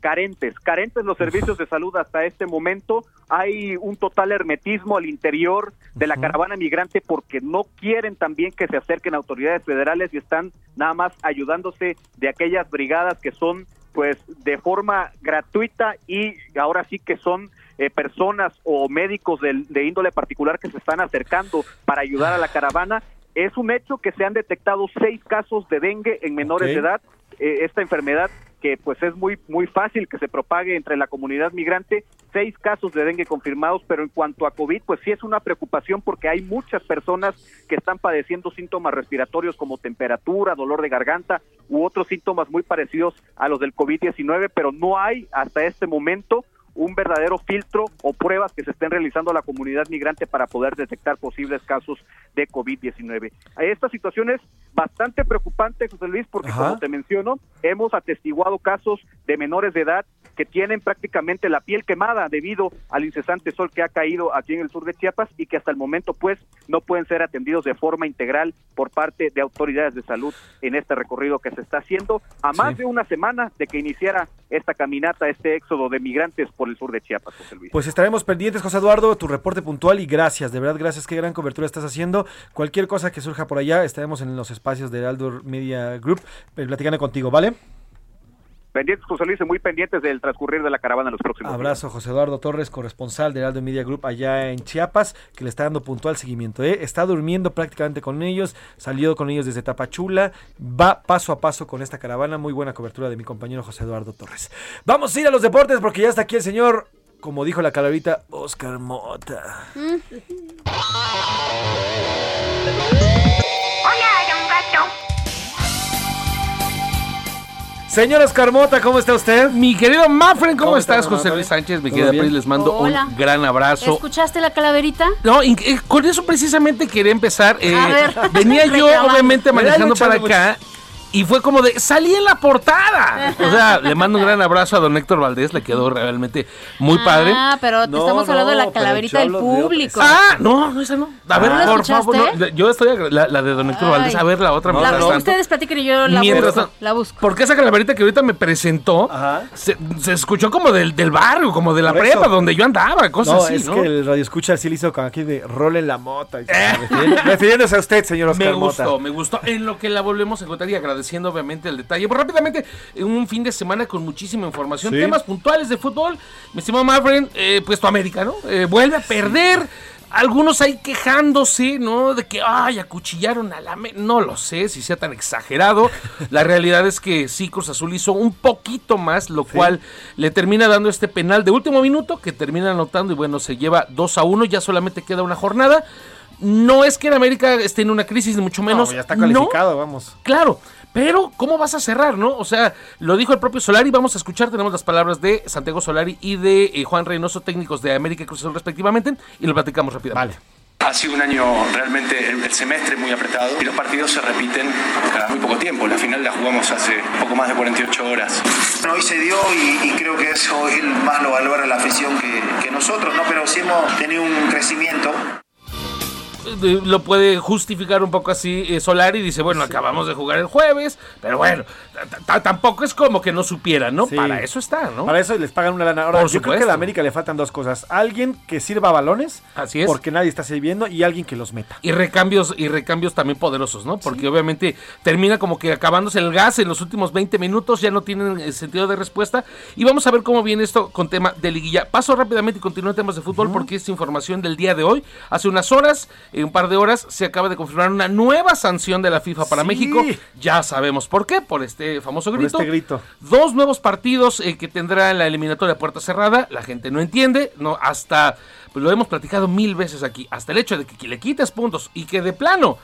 Carentes, carentes los servicios de salud hasta este momento. Hay un total hermetismo al interior de la caravana migrante porque no quieren también que se acerquen autoridades federales y están nada más ayudándose de aquellas brigadas que son pues de forma gratuita y ahora sí que son eh, personas o médicos del- de índole particular que se están acercando para ayudar a la caravana. Es un hecho que se han detectado seis casos de dengue en menores de edad eh, esta enfermedad que pues es muy muy fácil que se propague entre la comunidad migrante, seis casos de dengue confirmados, pero en cuanto a COVID, pues sí es una preocupación porque hay muchas personas que están padeciendo síntomas respiratorios como temperatura, dolor de garganta u otros síntomas muy parecidos a los del COVID-19, pero no hay hasta este momento un verdadero filtro o pruebas que se estén realizando a la comunidad migrante para poder detectar posibles casos de COVID-19. Esta situación es bastante preocupante, José Luis, porque
Ajá.
como te menciono, hemos atestiguado casos de menores de edad que tienen prácticamente la piel quemada debido al incesante sol que ha caído aquí en el sur de Chiapas y que hasta el momento pues no pueden ser atendidos de forma integral por parte de autoridades de salud en este recorrido que se está haciendo a más de una semana de que iniciara esta caminata, este éxodo de migrantes por el sur de Chiapas, José Luis.
Pues estaremos pendientes, José Eduardo, tu reporte puntual y gracias, de verdad, gracias, qué gran cobertura estás haciendo. Cualquier cosa que surja por allá, estaremos en los espacios de Heraldo Media Group eh, platicando contigo, ¿vale?
Pendientes, José Luis, y muy pendientes del transcurrir de la caravana en los próximos días.
Abrazo, José Eduardo Torres, corresponsal de Heraldo Media Group allá en Chiapas, que le está dando puntual seguimiento. ¿eh? Está durmiendo prácticamente con ellos, salió con ellos desde Tapachula, va paso a paso con esta caravana. Muy buena cobertura de mi compañero José Eduardo Torres. Vamos a ir a los deportes porque ya está aquí el señor, como dijo la calaverita, Oscar Mota. Señor Oscar Mota, ¿cómo está usted?
Mi querido Mafren, ¿cómo,
¿Cómo
estás,
está,
José? Luis Sánchez? Mi
¿Todo
querida? Pris, les mando
Hola.
un gran abrazo.
¿Escuchaste la calaverita?
No, y- eh, con eso precisamente quería empezar. eh,
A ver.
venía yo, obviamente, manejando para acá. Y fue como de, salí en la portada. O sea, le mando un gran abrazo a don Héctor Valdés, le quedó realmente muy padre.
Ah, pero te estamos hablando de la calaverita del público.
Ah, no, no, esa no. A ver,
¿No la
por favor, no, yo estoy, la, la de don Héctor
Ay.
Valdés, a ver la otra.
La-
mientras tanto.
ustedes platiquen y yo la
Mientras
busco.
tanto,
La busco.
Porque esa calaverita que ahorita me presentó se, se escuchó como del, del barrio, como de la
Por
prepa
eso.
donde yo andaba, cosas
no,
así,
es
¿no?
que el radio escucha sí le hizo con aquí de role la mota. y- refiriendo- refiriéndose a usted, señor Oscar
Me
Mota.
gustó, me gustó. En lo que la volvemos a encontrar y agradeciendo obviamente el detalle. Pues rápidamente, un fin de semana con muchísima información,
Sí.
temas puntuales de fútbol. Mi estimado Mafren, eh, pues tu América, ¿no? Eh, vuelve a perder. Algunos ahí quejándose, ¿no? De que, ay, acuchillaron a la... Amé-". No lo sé si sea tan exagerado. La realidad es que sí, Cruz Azul hizo un poquito más, lo cual le termina dando este penal de último minuto que termina anotando y bueno, se lleva 2 a 1, ya solamente queda una jornada. No es que el América esté en una crisis, ni mucho menos.
No, ya está
No,
calificado, vamos.
Claro, pero ¿cómo vas a cerrar, no? O sea, lo dijo el propio Solari, vamos a escuchar, tenemos las palabras de Santiago Solari y de eh, Juan Reynoso, técnicos de América y Cruz Azul respectivamente, y lo platicamos rápidamente.
Ha sido un año realmente, el, el semestre muy apretado y los partidos se repiten cada muy poco tiempo. La final la jugamos hace poco más de 48 horas.
Bueno, hoy se dio y, y creo que eso él más lo valora la afición que, que nosotros, ¿no? Pero sí hemos tenido un crecimiento.
Lo puede justificar un poco así eh, Solari. Dice, bueno, acabamos de jugar el jueves, pero bueno, tampoco es como que no supieran, ¿no?
Sí.
Para eso está, ¿no?
Para eso les pagan una lana. Ahora,
Por
yo creo que a la América le faltan dos cosas. Alguien que sirva balones.
Así es.
Porque nadie está sirviendo. Y alguien que los meta.
Y recambios, y recambios también poderosos, ¿no? Porque obviamente termina como que acabándose el gas en los últimos 20 minutos, ya no tienen eh, sentido de respuesta. Y vamos a ver cómo viene esto con tema de liguilla. Paso rápidamente y continúo en temas de fútbol porque es información del día de hoy. Hace unas horas, en un par de horas, se acaba de confirmar una nueva sanción de la FIFA para
Sí.
México. Ya sabemos por qué, por este famoso
Por
grito.
este grito.
Dos nuevos partidos eh, que tendrá en la eliminatoria puerta cerrada. La gente no entiende, no hasta pues lo hemos platicado mil veces aquí, hasta el hecho de que le quites puntos y que de plano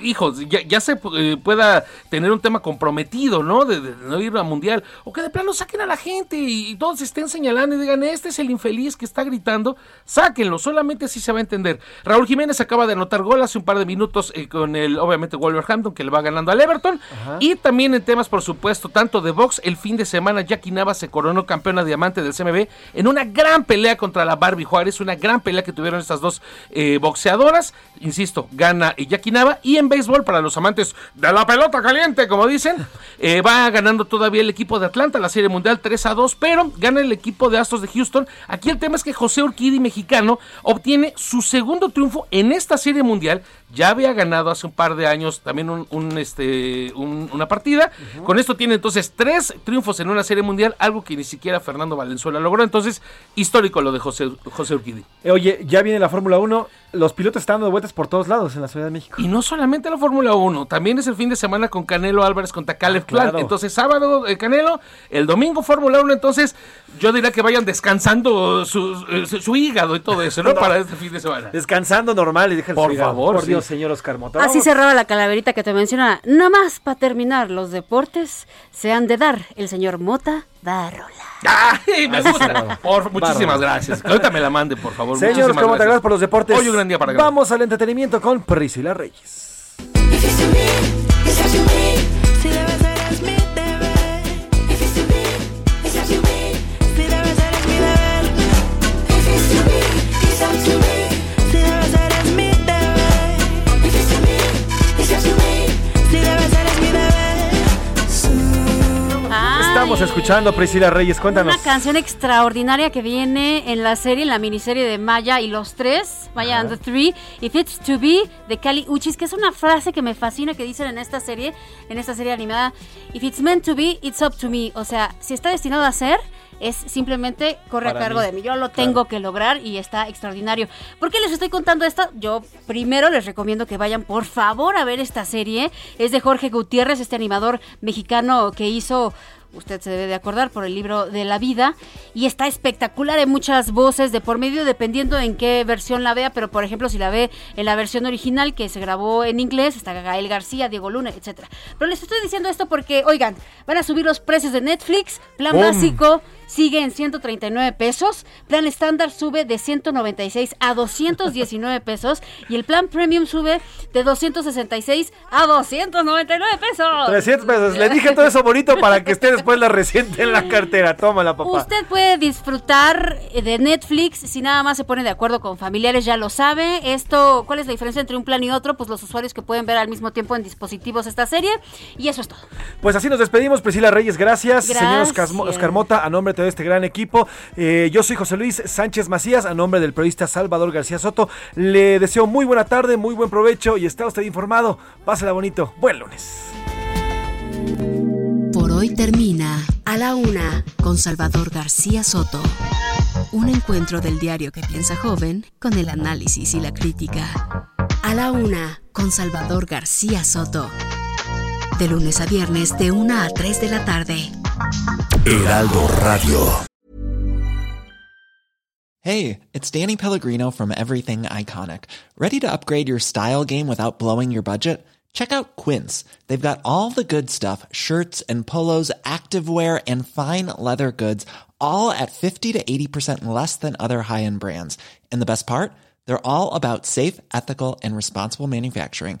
hijo, ya, ya se eh, pueda tener un tema comprometido, ¿no? De, de no ir a mundial. O que de plano saquen a la gente y, y todos estén señalando y digan, este es el infeliz que está gritando. Sáquenlo, solamente así se va a entender. Raúl Jiménez acaba de anotar gol hace un par de minutos eh, con el, obviamente, Wolverhampton, que le va ganando al Everton. Y también en temas, por supuesto, tanto de box, el fin de semana Jackie Nava se coronó campeona diamante del CMB en una gran pelea contra la Barbie Juárez, una gran pelea que tuvieron estas dos eh, boxeadoras. Insisto, gana Jackie Nava. Y en béisbol, para los amantes de la pelota caliente, como dicen, eh, va ganando todavía el equipo de Atlanta, la Serie Mundial 3 a 2, pero gana el equipo de Astros de Houston. Aquí el tema es que José Urquidi, mexicano, obtiene su segundo triunfo en esta Serie Mundial. Ya había ganado hace un par de años también un, un, este, un- una partida. Con esto tiene entonces tres triunfos en una Serie Mundial, algo que ni siquiera Fernando Valenzuela logró. Entonces, histórico lo de José, José Urquidi.
Eh, Oye, ya viene la Fórmula 1. Los pilotos están dando vueltas por todos lados en la Ciudad de México.
Y no solamente la Fórmula 1, también es el fin de semana con Canelo Álvarez contra Caleb
Ah, claro.
Plant. Entonces, sábado eh, Canelo, el domingo Fórmula 1. Entonces, yo diría que vayan descansando su, su- su hígado y todo eso, ¿no?
No.
Para este fin de semana.
Descansando normal y deja el
Por favor,
Por
sí.
Dios, señor Oscar Mota.
Así cerraba la calaverita que te menciona. Nada más para terminar, los deportes se han de dar. El señor Mota da rola.
¡Ay, me gusta! Por, muchísimas gracias. Ahorita me la mande, por favor.
Señor
Muchísimas
Oscar Mota, gracias por los deportes.
Hoy un gran día para.
Vamos al entretenimiento con Priscila Reyes.
Si
Estamos escuchando Priscila Reyes, cuéntanos.
Una canción extraordinaria que viene en la serie, en la miniserie de Maya y los tres, Maya and the Three, If It's To Be, de Kali Uchis, que es una frase que me fascina que dicen en esta serie, en esta serie animada, If It's Meant To Be, It's Up To Me. O sea, si está destinado a ser, es simplemente corre
Para
a cargo
mí.
de mí. Yo lo
Claro.
tengo que lograr y está extraordinario. ¿Por qué les estoy contando esto? Yo primero les recomiendo que vayan por favor a ver esta serie. Es de Jorge Gutiérrez, este animador mexicano que hizo usted se debe de acordar por el libro de la vida y está espectacular en muchas voces de por medio dependiendo en qué versión la vea, pero por ejemplo si la ve en la versión original que se grabó en inglés, está Gael García, Diego Luna, etcétera. Pero les estoy diciendo esto porque, oigan, van a subir los precios de Netflix, plan
¡Bum!
básico sigue en 139 pesos, plan estándar sube de 196 a 219 pesos y el plan premium sube de 266 a 299 pesos.
300 pesos. Le dije todo eso bonito para que esté después la reciente en la cartera. Tómala, papá.
Usted puede disfrutar eh, de Netflix si nada más se pone de acuerdo con familiares, ya lo sabe. Esto, ¿cuál es la diferencia entre un plan y otro? Pues los usuarios que pueden ver al mismo tiempo en dispositivos esta serie. Y eso es todo.
Pues así nos despedimos, Priscila Reyes, gracias. Señor
Gracias.
Oscar, Oscar Mota, a nombre de este gran equipo. Eh, yo soy José Luis Sánchez Macías, a nombre del periodista Salvador García Soto. Le deseo muy buena tarde, muy buen provecho y está usted informado. Pásela bonito. Buen lunes.
Por hoy termina A la Una con Salvador García Soto. Un encuentro del diario que piensa joven con el análisis y la crítica. A la Una con Salvador García Soto. De lunes a viernes de 1 a 3 de la tarde.
Heraldo Radio.
Hey, it's Danny Pellegrino from Everything Iconic. Ready to upgrade your style game without blowing your budget? Check out Quince. They've got all the good stuff shirts and polos, activewear, and fine leather goods, all at 50 to 80% less than other high end brands. And the best part?
They're all about safe, ethical, and responsible manufacturing.